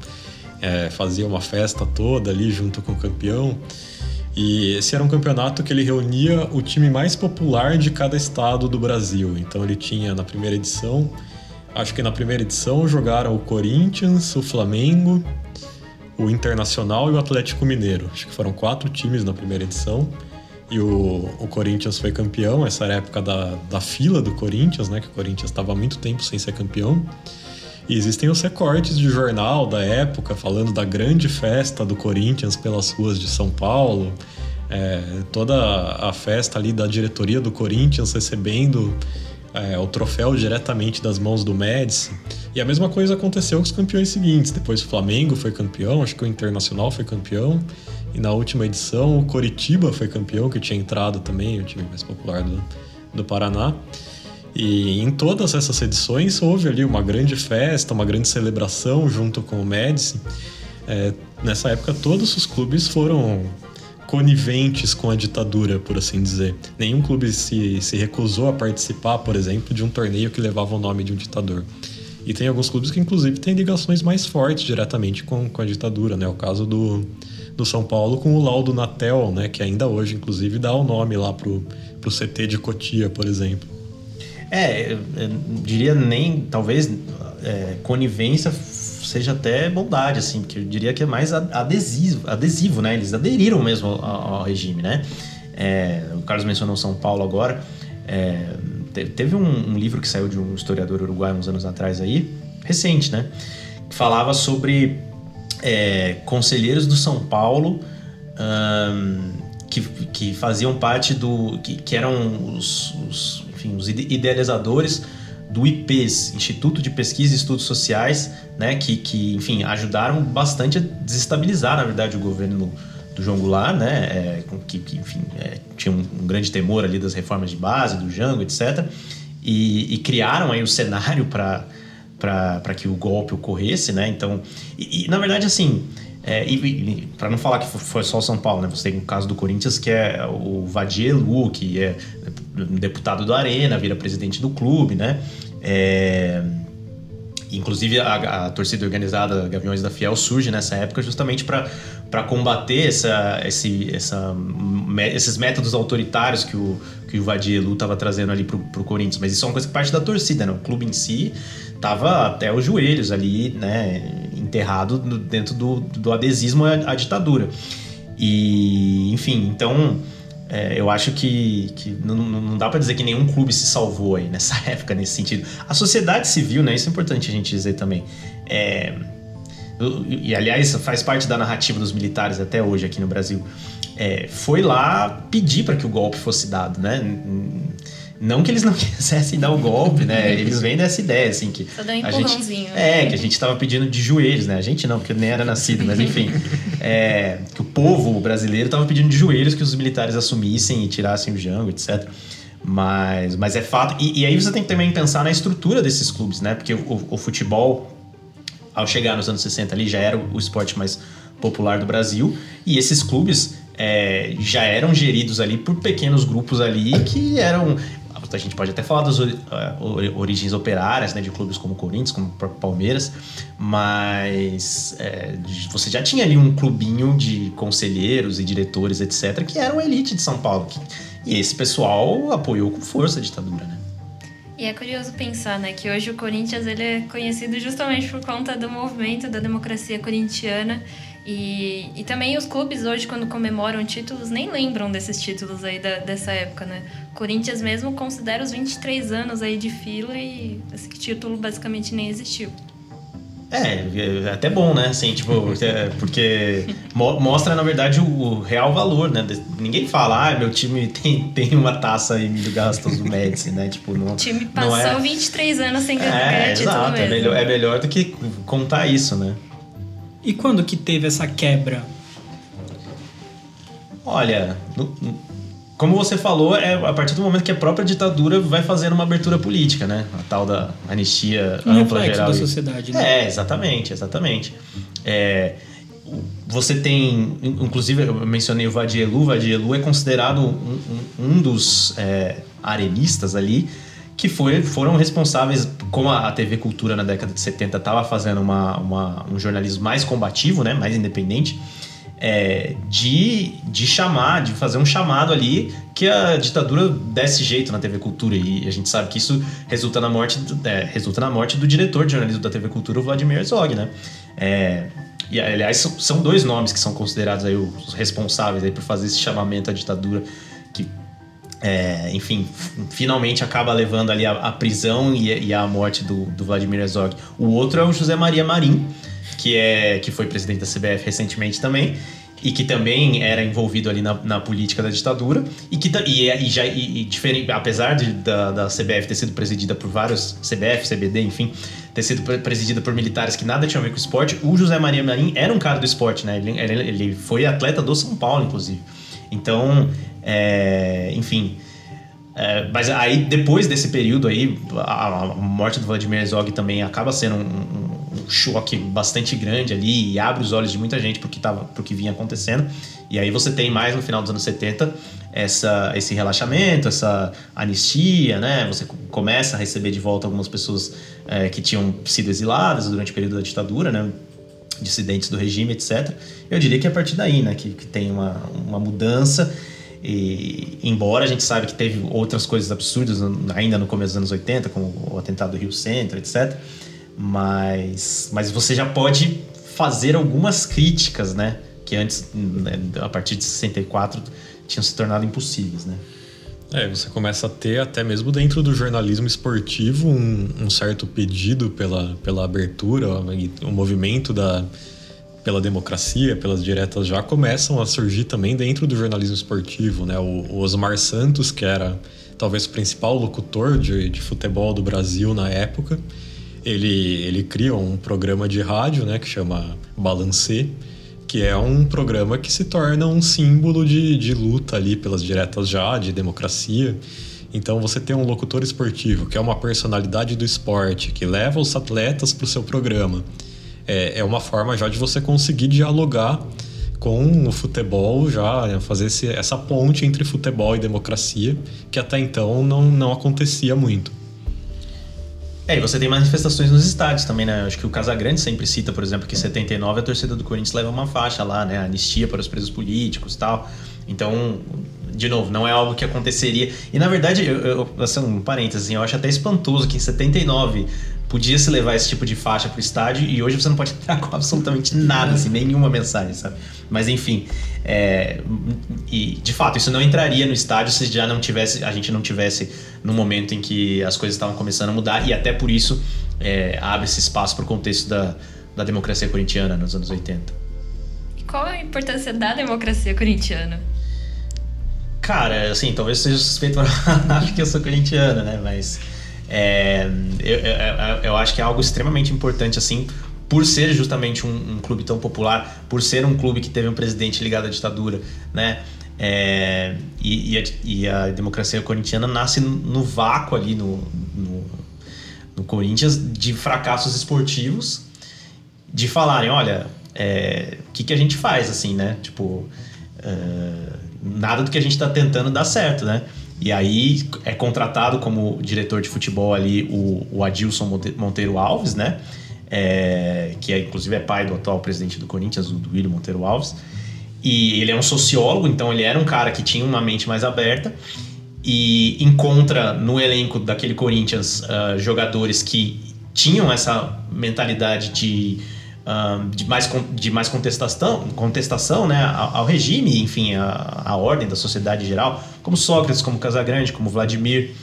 é, fazia uma festa toda ali junto com o campeão. E esse era um campeonato que ele reunia o time mais popular de cada estado do Brasil. Então ele tinha na primeira edição, acho que na primeira edição jogaram o Corinthians, o Flamengo, o Internacional e o Atlético Mineiro. Acho que foram quatro times na primeira edição. E o, o Corinthians foi campeão, essa era a época da, da fila do Corinthians, né? Que o Corinthians estava há muito tempo sem ser campeão. E existem os recortes de jornal da época falando da grande festa do Corinthians pelas ruas de São Paulo. É, toda a festa ali da diretoria do Corinthians recebendo é, o troféu diretamente das mãos do Médici. E a mesma coisa aconteceu com os campeões seguintes. Depois o Flamengo foi campeão, acho que o Internacional foi campeão. E na última edição o Coritiba foi campeão, que tinha entrado também, o time mais popular do, do Paraná. E em todas essas edições houve ali uma grande festa, uma grande celebração junto com o Médici. É, nessa época todos os clubes foram coniventes com a ditadura, por assim dizer. Nenhum clube se, se recusou a participar, por exemplo, de um torneio que levava o nome de um ditador. E tem alguns clubes que, inclusive, têm ligações mais fortes diretamente com, com a ditadura, né? O caso do, do São Paulo com o laudo Natel, né? Que ainda hoje, inclusive, dá o nome lá pro, pro CT de Cotia, por exemplo. É, eu, eu diria nem, talvez, é, conivência seja até bondade, assim, porque eu diria que é mais adesivo, adesivo né? Eles aderiram mesmo ao, ao regime, né? É, o Carlos mencionou São Paulo agora. É, teve um, um, livro que saiu de um historiador uruguaio uns anos atrás aí, recente, né? Que falava sobre é, conselheiros do São Paulo que, que faziam parte do... que, que eram os, os, enfim, os idealizadores do IPES, Instituto de Pesquisa e Estudos Sociais, né, que, que enfim, ajudaram bastante a desestabilizar, na verdade, o governo do João Goulart, né, é, que, que, enfim, é, tinha um, um, grande temor ali das reformas de base, do Jango, etc., e, e criaram aí o cenário para que o golpe ocorresse, né? Então, e, e na verdade, assim, é, e, e para não falar que foi só São Paulo, né? Você tem o caso do Corinthians, que é o Vadielu, que é deputado do Arena, vira presidente do clube, né? É, inclusive a, a, torcida organizada Gaviões da Fiel surge nessa época justamente para combater essa, esse, essa, esses métodos autoritários que o, que o Vadielu estava trazendo ali para o Corinthians. Mas isso é uma coisa que parte da torcida, né? O clube em si estava até os joelhos ali, né? Enterrado dentro do, do adesismo à, à ditadura. E, enfim, então é, eu acho que, que não, não dá para dizer que nenhum clube se salvou aí nessa [LAUGHS] época, nesse sentido. A sociedade civil, né? Isso é importante a gente dizer também. É, e, aliás, faz parte da narrativa dos militares até hoje aqui no Brasil. É, foi lá pedir para que o golpe fosse dado, né? Não que eles não [LAUGHS] quisessem dar o golpe, né? Eles vêm dessa ideia, assim, que. Só deu um empurrãozinho. Gente, é, que a gente tava pedindo de joelhos, né? A gente não, porque nem era nascido, mas enfim. [LAUGHS] é, que o povo brasileiro tava pedindo de joelhos que os militares assumissem e tirassem o Jango, etc. Mas, mas é fato. E, e, aí você tem que também pensar na estrutura desses clubes, né? Porque o, o futebol, ao chegar nos anos 60 ali, já era o, o esporte mais popular do Brasil. E esses clubes é, já eram geridos ali por pequenos grupos ali que eram a gente pode até falar das uh, origens operárias, né, de clubes como Corinthians, como Palmeiras, mas é, você já tinha ali um clubinho de conselheiros e diretores, etc., que eram a elite de São Paulo. Que, e esse pessoal apoiou com força a ditadura, né? E é curioso pensar, né, que hoje o Corinthians ele é conhecido justamente por conta do movimento da democracia corintiana e, e também os clubes hoje, quando comemoram títulos, nem lembram desses títulos aí da, dessa época, né? Corinthians mesmo considera os 23 anos aí de fila e esse título basicamente nem existiu. É, é até bom, né? Assim, tipo, é, porque mostra, na verdade, o real valor, né? Ninguém fala, ah, meu time [LAUGHS] tem, tem uma taça Emílio Gastos do Médici, né? Tipo, não, o time passou não é... 23 anos sem ganhar é, título exato, mesmo. É melhor, é melhor do que contar isso, né? E quando que teve essa quebra? Olha, no, como você falou, é a partir do momento que a própria ditadura vai fazendo uma abertura política, né? A tal da anistia um ampla geral. da sociedade, né? É, exatamente, exatamente. É, você tem, inclusive, eu mencionei o Vadielu. O Vadielu é considerado um, um, um dos é, arenistas ali que foi, foram responsáveis, como a TV Cultura na década de 70 estava fazendo uma, uma, um jornalismo mais combativo, né, mais independente, é, de, de chamar, de fazer um chamado ali que a ditadura desse jeito na TV Cultura. E a gente sabe que isso resulta na morte do, é, resulta na morte do diretor de jornalismo da TV Cultura, o Vladimir Herzog, né? É, e, aliás, são dois nomes que são considerados aí os responsáveis aí por fazer esse chamamento à ditadura é, enfim, finalmente acaba levando ali a, a prisão e, e, a morte do, do Vladimir Herzog. O outro é o José Maria Marim, que, é, que foi presidente da CBF recentemente também, e que também era envolvido ali na, na política da ditadura, e que e, e já e diferente, apesar de, da, da CBF ter sido presidida por vários CBF, CBD, enfim, ter sido presidida por militares que nada tinham a ver com o esporte, o José Maria Marim era um cara do esporte, né? Ele, ele, ele foi atleta do São Paulo, inclusive. Então, é, enfim. É, mas aí, depois desse período aí, a, a morte do Vladimir Herzog também acaba sendo um, um, um, choque bastante grande ali e abre os olhos de muita gente porque tava, pro que vinha acontecendo. E aí você tem mais no final dos anos 70 essa, esse relaxamento, essa anistia, né? Você começa a receber de volta algumas pessoas é, que tinham sido exiladas durante o período da ditadura, né? Dissidentes do regime, etc. Eu diria que é a partir daí, né? Que, que tem uma, uma mudança e, embora a gente saiba que teve outras coisas absurdas ainda no começo dos anos 80, como o atentado do Rio Centro, etc. Mas, mas você já pode fazer algumas críticas, né? Que antes, né, a partir de 64, tinham se tornado impossíveis, né? É, você começa a ter até mesmo dentro do jornalismo esportivo um, um certo pedido pela, pela abertura, o movimento da, pela democracia, pelas diretas, já começam a surgir também dentro do jornalismo esportivo, né? O, Osmar Santos, que era talvez o principal locutor de, de futebol do Brasil na época, ele, ele cria um programa de rádio, né, que chama Balancê, que é um programa que se torna um símbolo de, de luta ali pelas diretas já, de democracia. Então você tem um locutor esportivo, que é uma personalidade do esporte, que leva os atletas para o seu programa é, é uma forma já de você conseguir dialogar com o futebol, já né, fazer esse, essa ponte entre futebol e democracia, que até então não, não acontecia muito. É, e você tem manifestações nos estádios também, né? Acho que o Casagrande sempre cita, por exemplo, que em 79 a torcida do Corinthians leva uma faixa lá, né? Anistia para os presos políticos tal. Então, de novo, não é algo que aconteceria. E na verdade, eu, eu, assim, um parênteses, eu acho até espantoso que em 79 podia se levar esse tipo de faixa pro estádio e hoje você não pode entrar [LAUGHS] com absolutamente nada, assim, nenhuma mensagem, sabe? Mas enfim, é, e de fato isso não entraria no estádio se já não tivesse, a gente não tivesse no momento em que as coisas estavam começando a mudar e até por isso é, abre esse espaço para o contexto da, da democracia corintiana nos anos 80. E qual a importância da democracia corintiana? Cara, assim, talvez seja suspeito para acho [LAUGHS] que eu sou corintiano, né? Mas é, eu, eu, eu, acho que é algo extremamente importante, assim, por ser justamente um, um, clube tão popular, por ser um clube que teve um presidente ligado à ditadura, né? É, e, e, a, e, a, democracia corintiana nasce no, vácuo ali no, no, no, Corinthians de fracassos esportivos, de falarem, olha, é, o que, que a gente faz, assim, né? Tipo, uh, nada do que a gente está tentando dá certo, né? E aí é contratado como diretor de futebol ali o, o Adilson Monteiro Alves, né? É, que é, inclusive é pai do atual presidente do Corinthians, o do William Monteiro Alves. E ele é um sociólogo, então ele era um cara que tinha uma mente mais aberta e encontra no elenco daquele Corinthians uh, jogadores que tinham essa mentalidade de de, mais, de mais contestação, contestação né, ao, ao regime, enfim, a, a ordem da sociedade em geral, como Sócrates, como Casagrande, como Vladimir.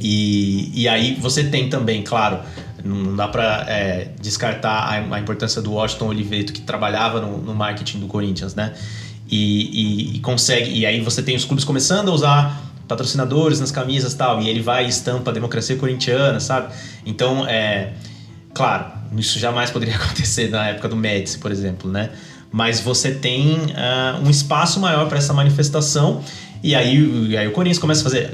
E, e aí você tem também, claro, não dá para é, descartar a, a, importância do Washington Oliveto, que trabalhava no, no marketing do Corinthians, né? E, e, e, consegue. E aí você tem os clubes começando a usar patrocinadores nas camisas tal, e ele vai e estampa a democracia corintiana, sabe? Então, é, claro, isso jamais poderia [LAUGHS] acontecer na época do Médici, por exemplo, né? Mas você tem uh, um espaço maior para essa manifestação e aí, e aí o Corinthians começa a fazer,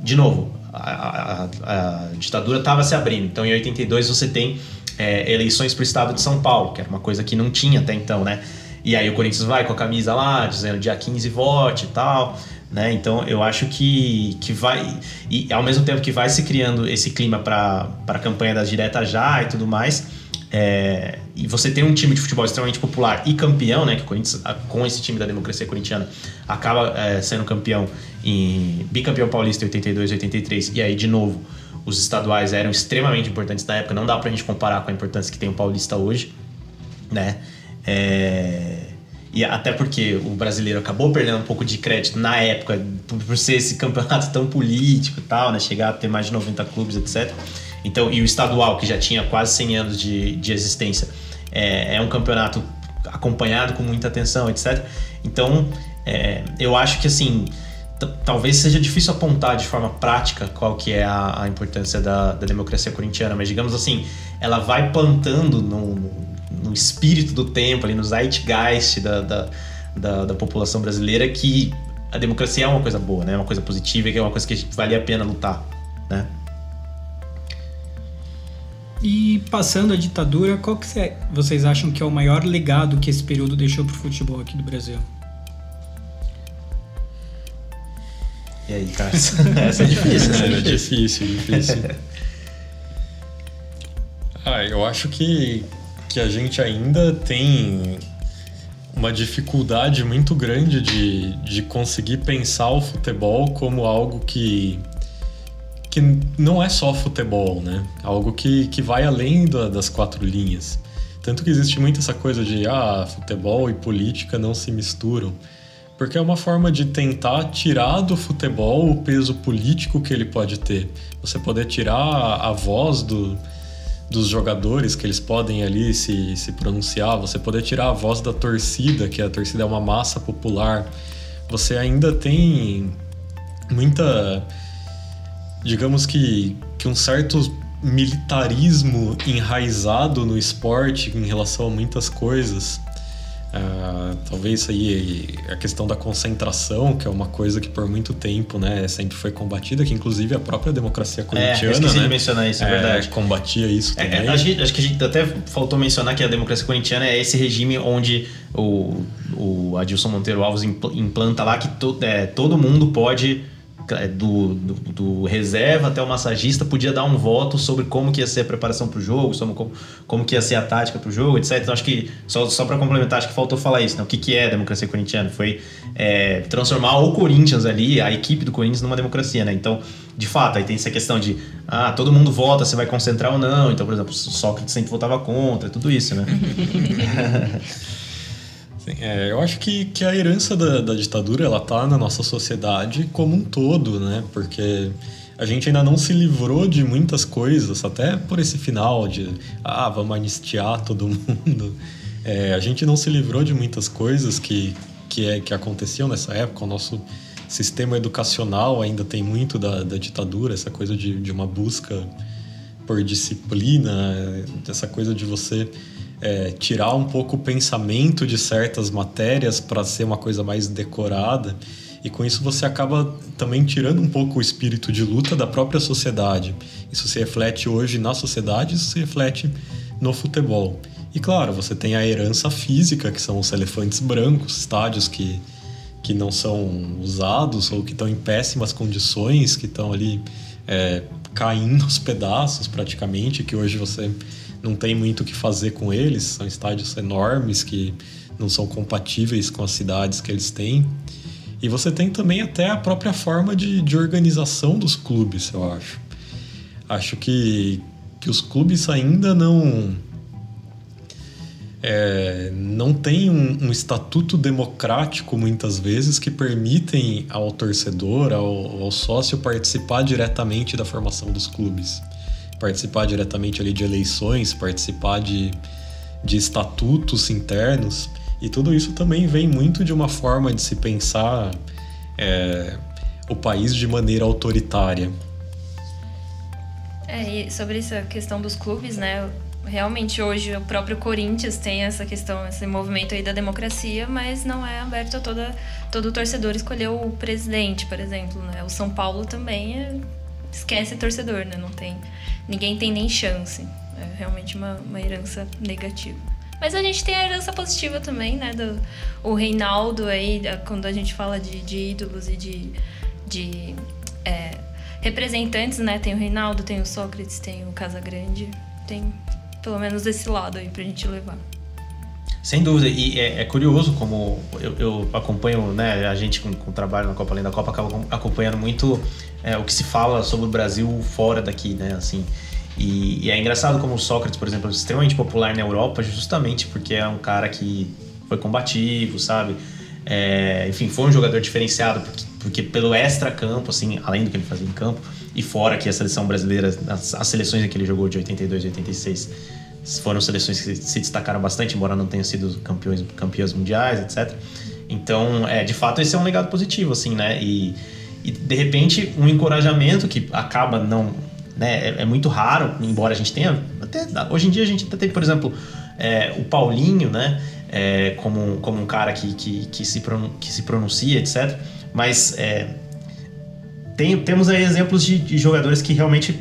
de novo, a, a, a ditadura estava se abrindo. Então, em 82 você tem é, eleições para o estado de São Paulo, que era uma coisa que não tinha até então, né? E aí o Corinthians vai com a camisa lá, dizendo dia 15 vote e tal. Né? Então eu acho que, que vai. E ao mesmo tempo que vai se criando esse clima para a campanha das diretas já e tudo mais, é, e você tem um time de futebol extremamente popular e campeão, né? Que Corinthians, com esse time da democracia corintiana, acaba é, sendo campeão em bicampeão paulista em 82 e 83. E aí, de novo, os estaduais eram extremamente importantes na época. Não dá pra gente comparar com a importância que tem o paulista hoje, né? É, e até porque o brasileiro acabou perdendo um pouco de crédito na época, por ser esse campeonato tão político e tal, né? Chegar a ter mais de 90 clubes, etc. Então, e o estadual, que já tinha quase 100 anos de, de existência, é, é um campeonato acompanhado com muita atenção, etc. Então, é, eu acho que assim, talvez seja difícil apontar de forma prática qual que é a, a importância da, da, democracia corintiana, mas digamos assim, ela vai plantando no, no espírito do tempo, ali no zeitgeist da, da, da, da população brasileira que a democracia é uma coisa boa, né? É uma coisa positiva, que é uma coisa que vale a pena lutar, né? E passando a ditadura, qual que vocês acham que é o maior legado que esse período deixou pro futebol aqui do Brasil? E aí, cara? [LAUGHS] Essa é difícil, né? É difícil, difícil. [LAUGHS] ah, eu acho que, que a gente ainda tem uma dificuldade muito grande de, de conseguir pensar o futebol como algo que que não é só futebol, né? Algo que, que vai além da, das quatro linhas. Tanto que existe muito essa coisa de ah, futebol e política não se misturam. Porque é uma forma de tentar tirar do futebol o peso político que ele pode ter. Você poder tirar a voz do, dos jogadores, que eles podem ali se, se pronunciar, você poder tirar a voz da torcida, que a torcida é uma massa popular. Você ainda tem muita digamos que, que um certo militarismo enraizado no esporte em relação a muitas coisas. Uh, talvez aí a questão da concentração, que é uma coisa que por muito tempo né, sempre foi combatida, que inclusive a própria democracia corintiana. É, esqueci né, de mencionar isso, é, é verdade. Combatia isso é, também. É, acho, acho que a gente até faltou mencionar que a democracia corintiana é esse regime onde o, o Adilson Monteiro Alves implanta lá que to, é, todo mundo pode é, do, do, do, reserva até o massagista podia dar um voto sobre como que ia ser a preparação para o jogo, sobre como, como que ia ser a tática para o jogo, etc. Então acho que, só, só para complementar, acho que faltou falar isso, né? O que, que é democracia corintiana? Foi é, transformar o Corinthians ali, a equipe do Corinthians, numa democracia, né? Então, de fato, aí tem essa questão de, ah, todo mundo vota, você vai concentrar ou não. Então, por exemplo, Sócrates sempre votava contra, tudo isso, né? [LAUGHS] Sim, é, eu acho que, que a herança da, da ditadura, ela tá na nossa sociedade como um todo, né? Porque a gente ainda não se livrou de muitas coisas, até por esse final de, ah, vamos anistiar todo [LAUGHS] mundo. É, a gente não se livrou de muitas coisas que, que, é, que aconteciam nessa época. O nosso sistema educacional ainda tem muito da, da ditadura, essa coisa de, de uma busca por disciplina, essa coisa de você é, tirar um pouco o pensamento de certas matérias para ser uma coisa mais decorada. E com isso você acaba também tirando um pouco o espírito de luta da própria sociedade. Isso se reflete hoje na sociedade, isso se reflete no futebol. E claro, você tem a herança física, que são os elefantes brancos, estádios que, que não são usados ou que estão em péssimas condições, que estão ali é, caindo aos pedaços praticamente, que hoje você não tem muito o que fazer com eles. São estádios enormes que não são compatíveis com as cidades que eles têm. E você tem também até a própria forma de, de organização dos clubes, eu acho. Acho que, que os clubes ainda não é, não tem um, um, estatuto democrático muitas vezes que permitem ao torcedor, ao, ao, sócio participar diretamente da formação dos clubes, participar diretamente ali de eleições, participar de, de estatutos internos e tudo isso também vem muito de uma forma de se pensar é, o país de maneira autoritária. É, e sobre essa questão dos clubes, né? realmente hoje o próprio Corinthians tem essa questão, esse movimento aí da democracia, mas não é aberto a toda, todo torcedor escolher o presidente, por exemplo, né? O São Paulo também é, esquece torcedor, né? Não tem, ninguém tem nem chance. É realmente uma, uma herança negativa. Mas a gente tem a herança positiva também, né? Do, o Reinaldo aí, quando a gente fala de, de ídolos e de, de é, representantes, né? Tem o Reinaldo, tem o Sócrates, tem o Casagrande, tem pelo menos desse lado aí pra gente levar. Sem dúvida, e é, é curioso como eu, eu, acompanho, né, a gente com, com o trabalho na Copa Além da Copa acaba acompanhando muito é, o que se fala sobre o Brasil fora daqui, né, assim. E, e, é engraçado como o Sócrates, por exemplo, é extremamente popular na Europa, justamente porque é um cara que foi combativo, sabe? É, enfim, foi um jogador diferenciado, porque, porque pelo extra-campo, assim, além do que ele fazia em campo, e fora que a seleção brasileira, as, as seleções que ele jogou de 82 e 86 foram seleções que se destacaram bastante, embora não tenham sido campeões, campeões mundiais, etc. Então, é, de fato, esse é um legado positivo, assim, né? E, e de repente, um encorajamento que acaba não. Né, é, é, muito raro, embora a gente tenha. Até, hoje em dia a gente até tem, por exemplo, é, o Paulinho, né? É, como, como um cara que, que, que, se, que se pronuncia, etc. Mas é, tem, temos aí exemplos de, de jogadores que realmente,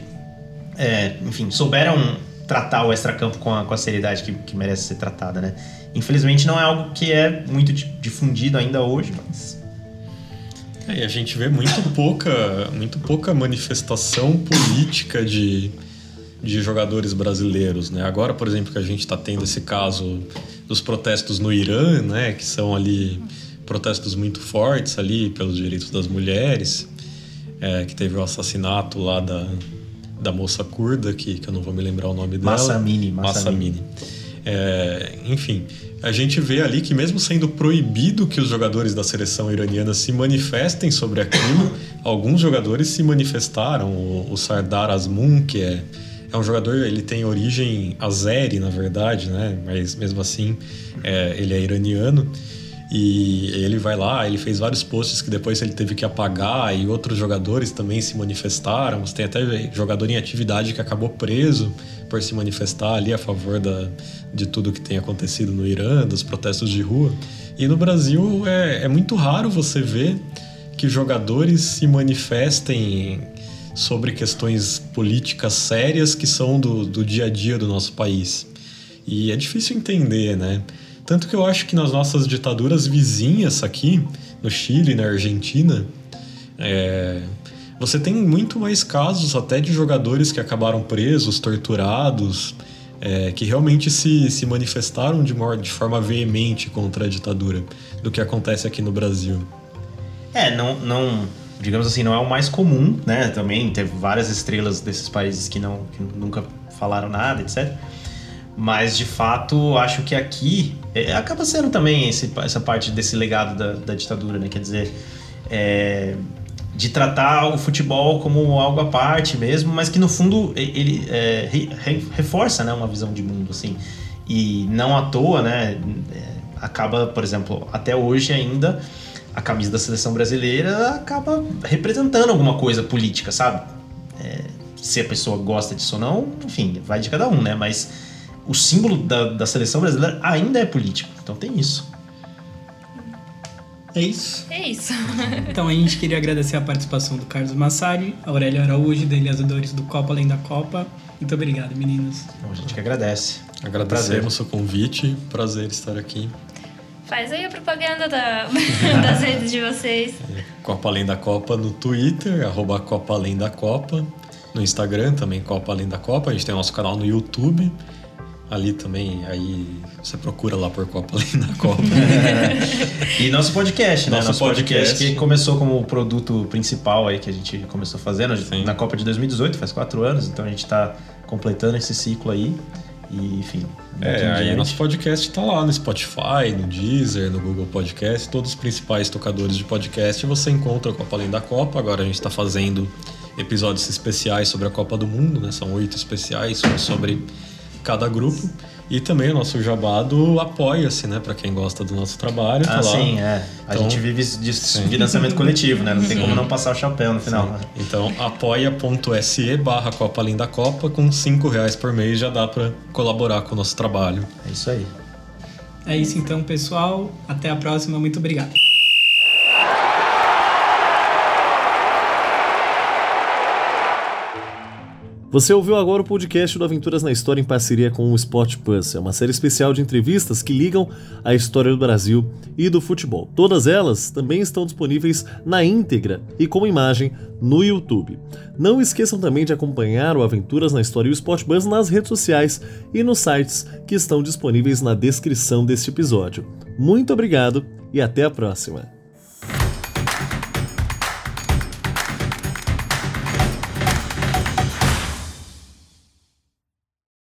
é, enfim, souberam tratar o extracampo com a, com a seriedade que, que merece ser tratada, né? Infelizmente não é algo que é muito difundido ainda hoje, mas... É, e a gente vê muito [LAUGHS] pouca, muito pouca manifestação política de, de jogadores brasileiros, né? Agora, por exemplo, que a gente está tendo esse caso dos protestos no Irã, né? Que são ali protestos muito fortes ali pelos direitos das mulheres é, que teve o assassinato lá da, da moça curda, que, que eu não vou me lembrar o nome dela. Massamini. Massamini. É, enfim, a gente vê ali que mesmo sendo proibido que os jogadores da seleção iraniana se manifestem sobre aquilo, [COUGHS] alguns jogadores se manifestaram. O, o Sardar Azmoun, que é, é um jogador, ele tem origem azeri, na verdade, né? Mas mesmo assim, é, ele é iraniano. E ele vai lá, ele fez vários posts que depois ele teve que apagar e outros jogadores também se manifestaram. Tem até jogador em atividade que acabou preso por se manifestar ali a favor da, de tudo que tem acontecido no Irã, dos protestos de rua. E no Brasil é, é muito raro você ver que jogadores se manifestem sobre questões políticas sérias que são do, do dia a dia do nosso país. E é difícil entender, né? Tanto que eu acho que nas nossas ditaduras vizinhas aqui, no Chile, na Argentina, é, você tem muito mais casos até de jogadores que acabaram presos, torturados, é, que realmente se, se manifestaram de, maior, de forma veemente contra a ditadura do que acontece aqui no Brasil. É, não, não, digamos assim, não é o mais comum, né? Também teve várias estrelas desses países que, não, que nunca falaram nada, etc. Mas de fato, acho que aqui é, acaba sendo também esse, essa parte desse legado da, da ditadura, né? Quer dizer, é, de tratar o futebol como algo à parte mesmo, mas que no fundo ele é, re, reforça né, uma visão de mundo, assim. E não à toa, né? É, acaba, por exemplo, até hoje ainda, a camisa da seleção brasileira acaba representando alguma coisa política, sabe? É, se a pessoa gosta disso ou não, enfim, vai de cada um, né? Mas o símbolo da, da seleção brasileira ainda é político, então tem isso. É isso? É isso. então a gente queria agradecer a participação do Carlos Massari, Aurélio Araújo, idealizadores do Copa Além da Copa. Muito obrigado, meninas. Bom, a gente que agradece. Agradecemos o convite, prazer estar aqui. Faz aí a propaganda da, [LAUGHS] das redes de vocês. Copa Além da Copa no Twitter, arroba Copa Além da Copa. No Instagram também, Copa Além da Copa. A gente tem nosso canal no YouTube ali também, aí você procura lá por Copa [LAUGHS] Além da Copa. e nosso podcast, né? Nosso, nosso podcast, podcast, que começou como o produto principal aí que a gente começou fazendo Sim. na Copa de 2018, faz quatro anos, então a gente está completando esse ciclo aí. E, enfim. É, aí nosso podcast está lá no Spotify, no Deezer, no Google Podcast, todos os principais tocadores de podcast você encontra a Copa Além da Copa. Agora a gente está fazendo episódios especiais sobre a Copa do Mundo, né? São oito especiais sobre cada grupo. E também o nosso jabado apoia-se, né? Para quem gosta do nosso trabalho. Tá ah, sim, é. A então, gente vive de sim. financiamento coletivo, né? Não tem sim. como não passar o chapéu no final. Sim. Então, apoia.se barra Copa Linda Copa, com 5 reais por mês já dá para colaborar com o nosso trabalho. É isso aí. É isso então, pessoal. Até a próxima. Muito obrigado. Você ouviu agora o podcast do Aventuras na História em parceria com o Sport Plus. É uma série especial de entrevistas que ligam a história do Brasil e do futebol. Todas elas também estão disponíveis na íntegra e com imagem no YouTube. Não esqueçam também de acompanhar o Aventuras na História e o Sport Bus nas redes sociais e nos sites que estão disponíveis na descrição deste episódio. Muito obrigado e até a próxima!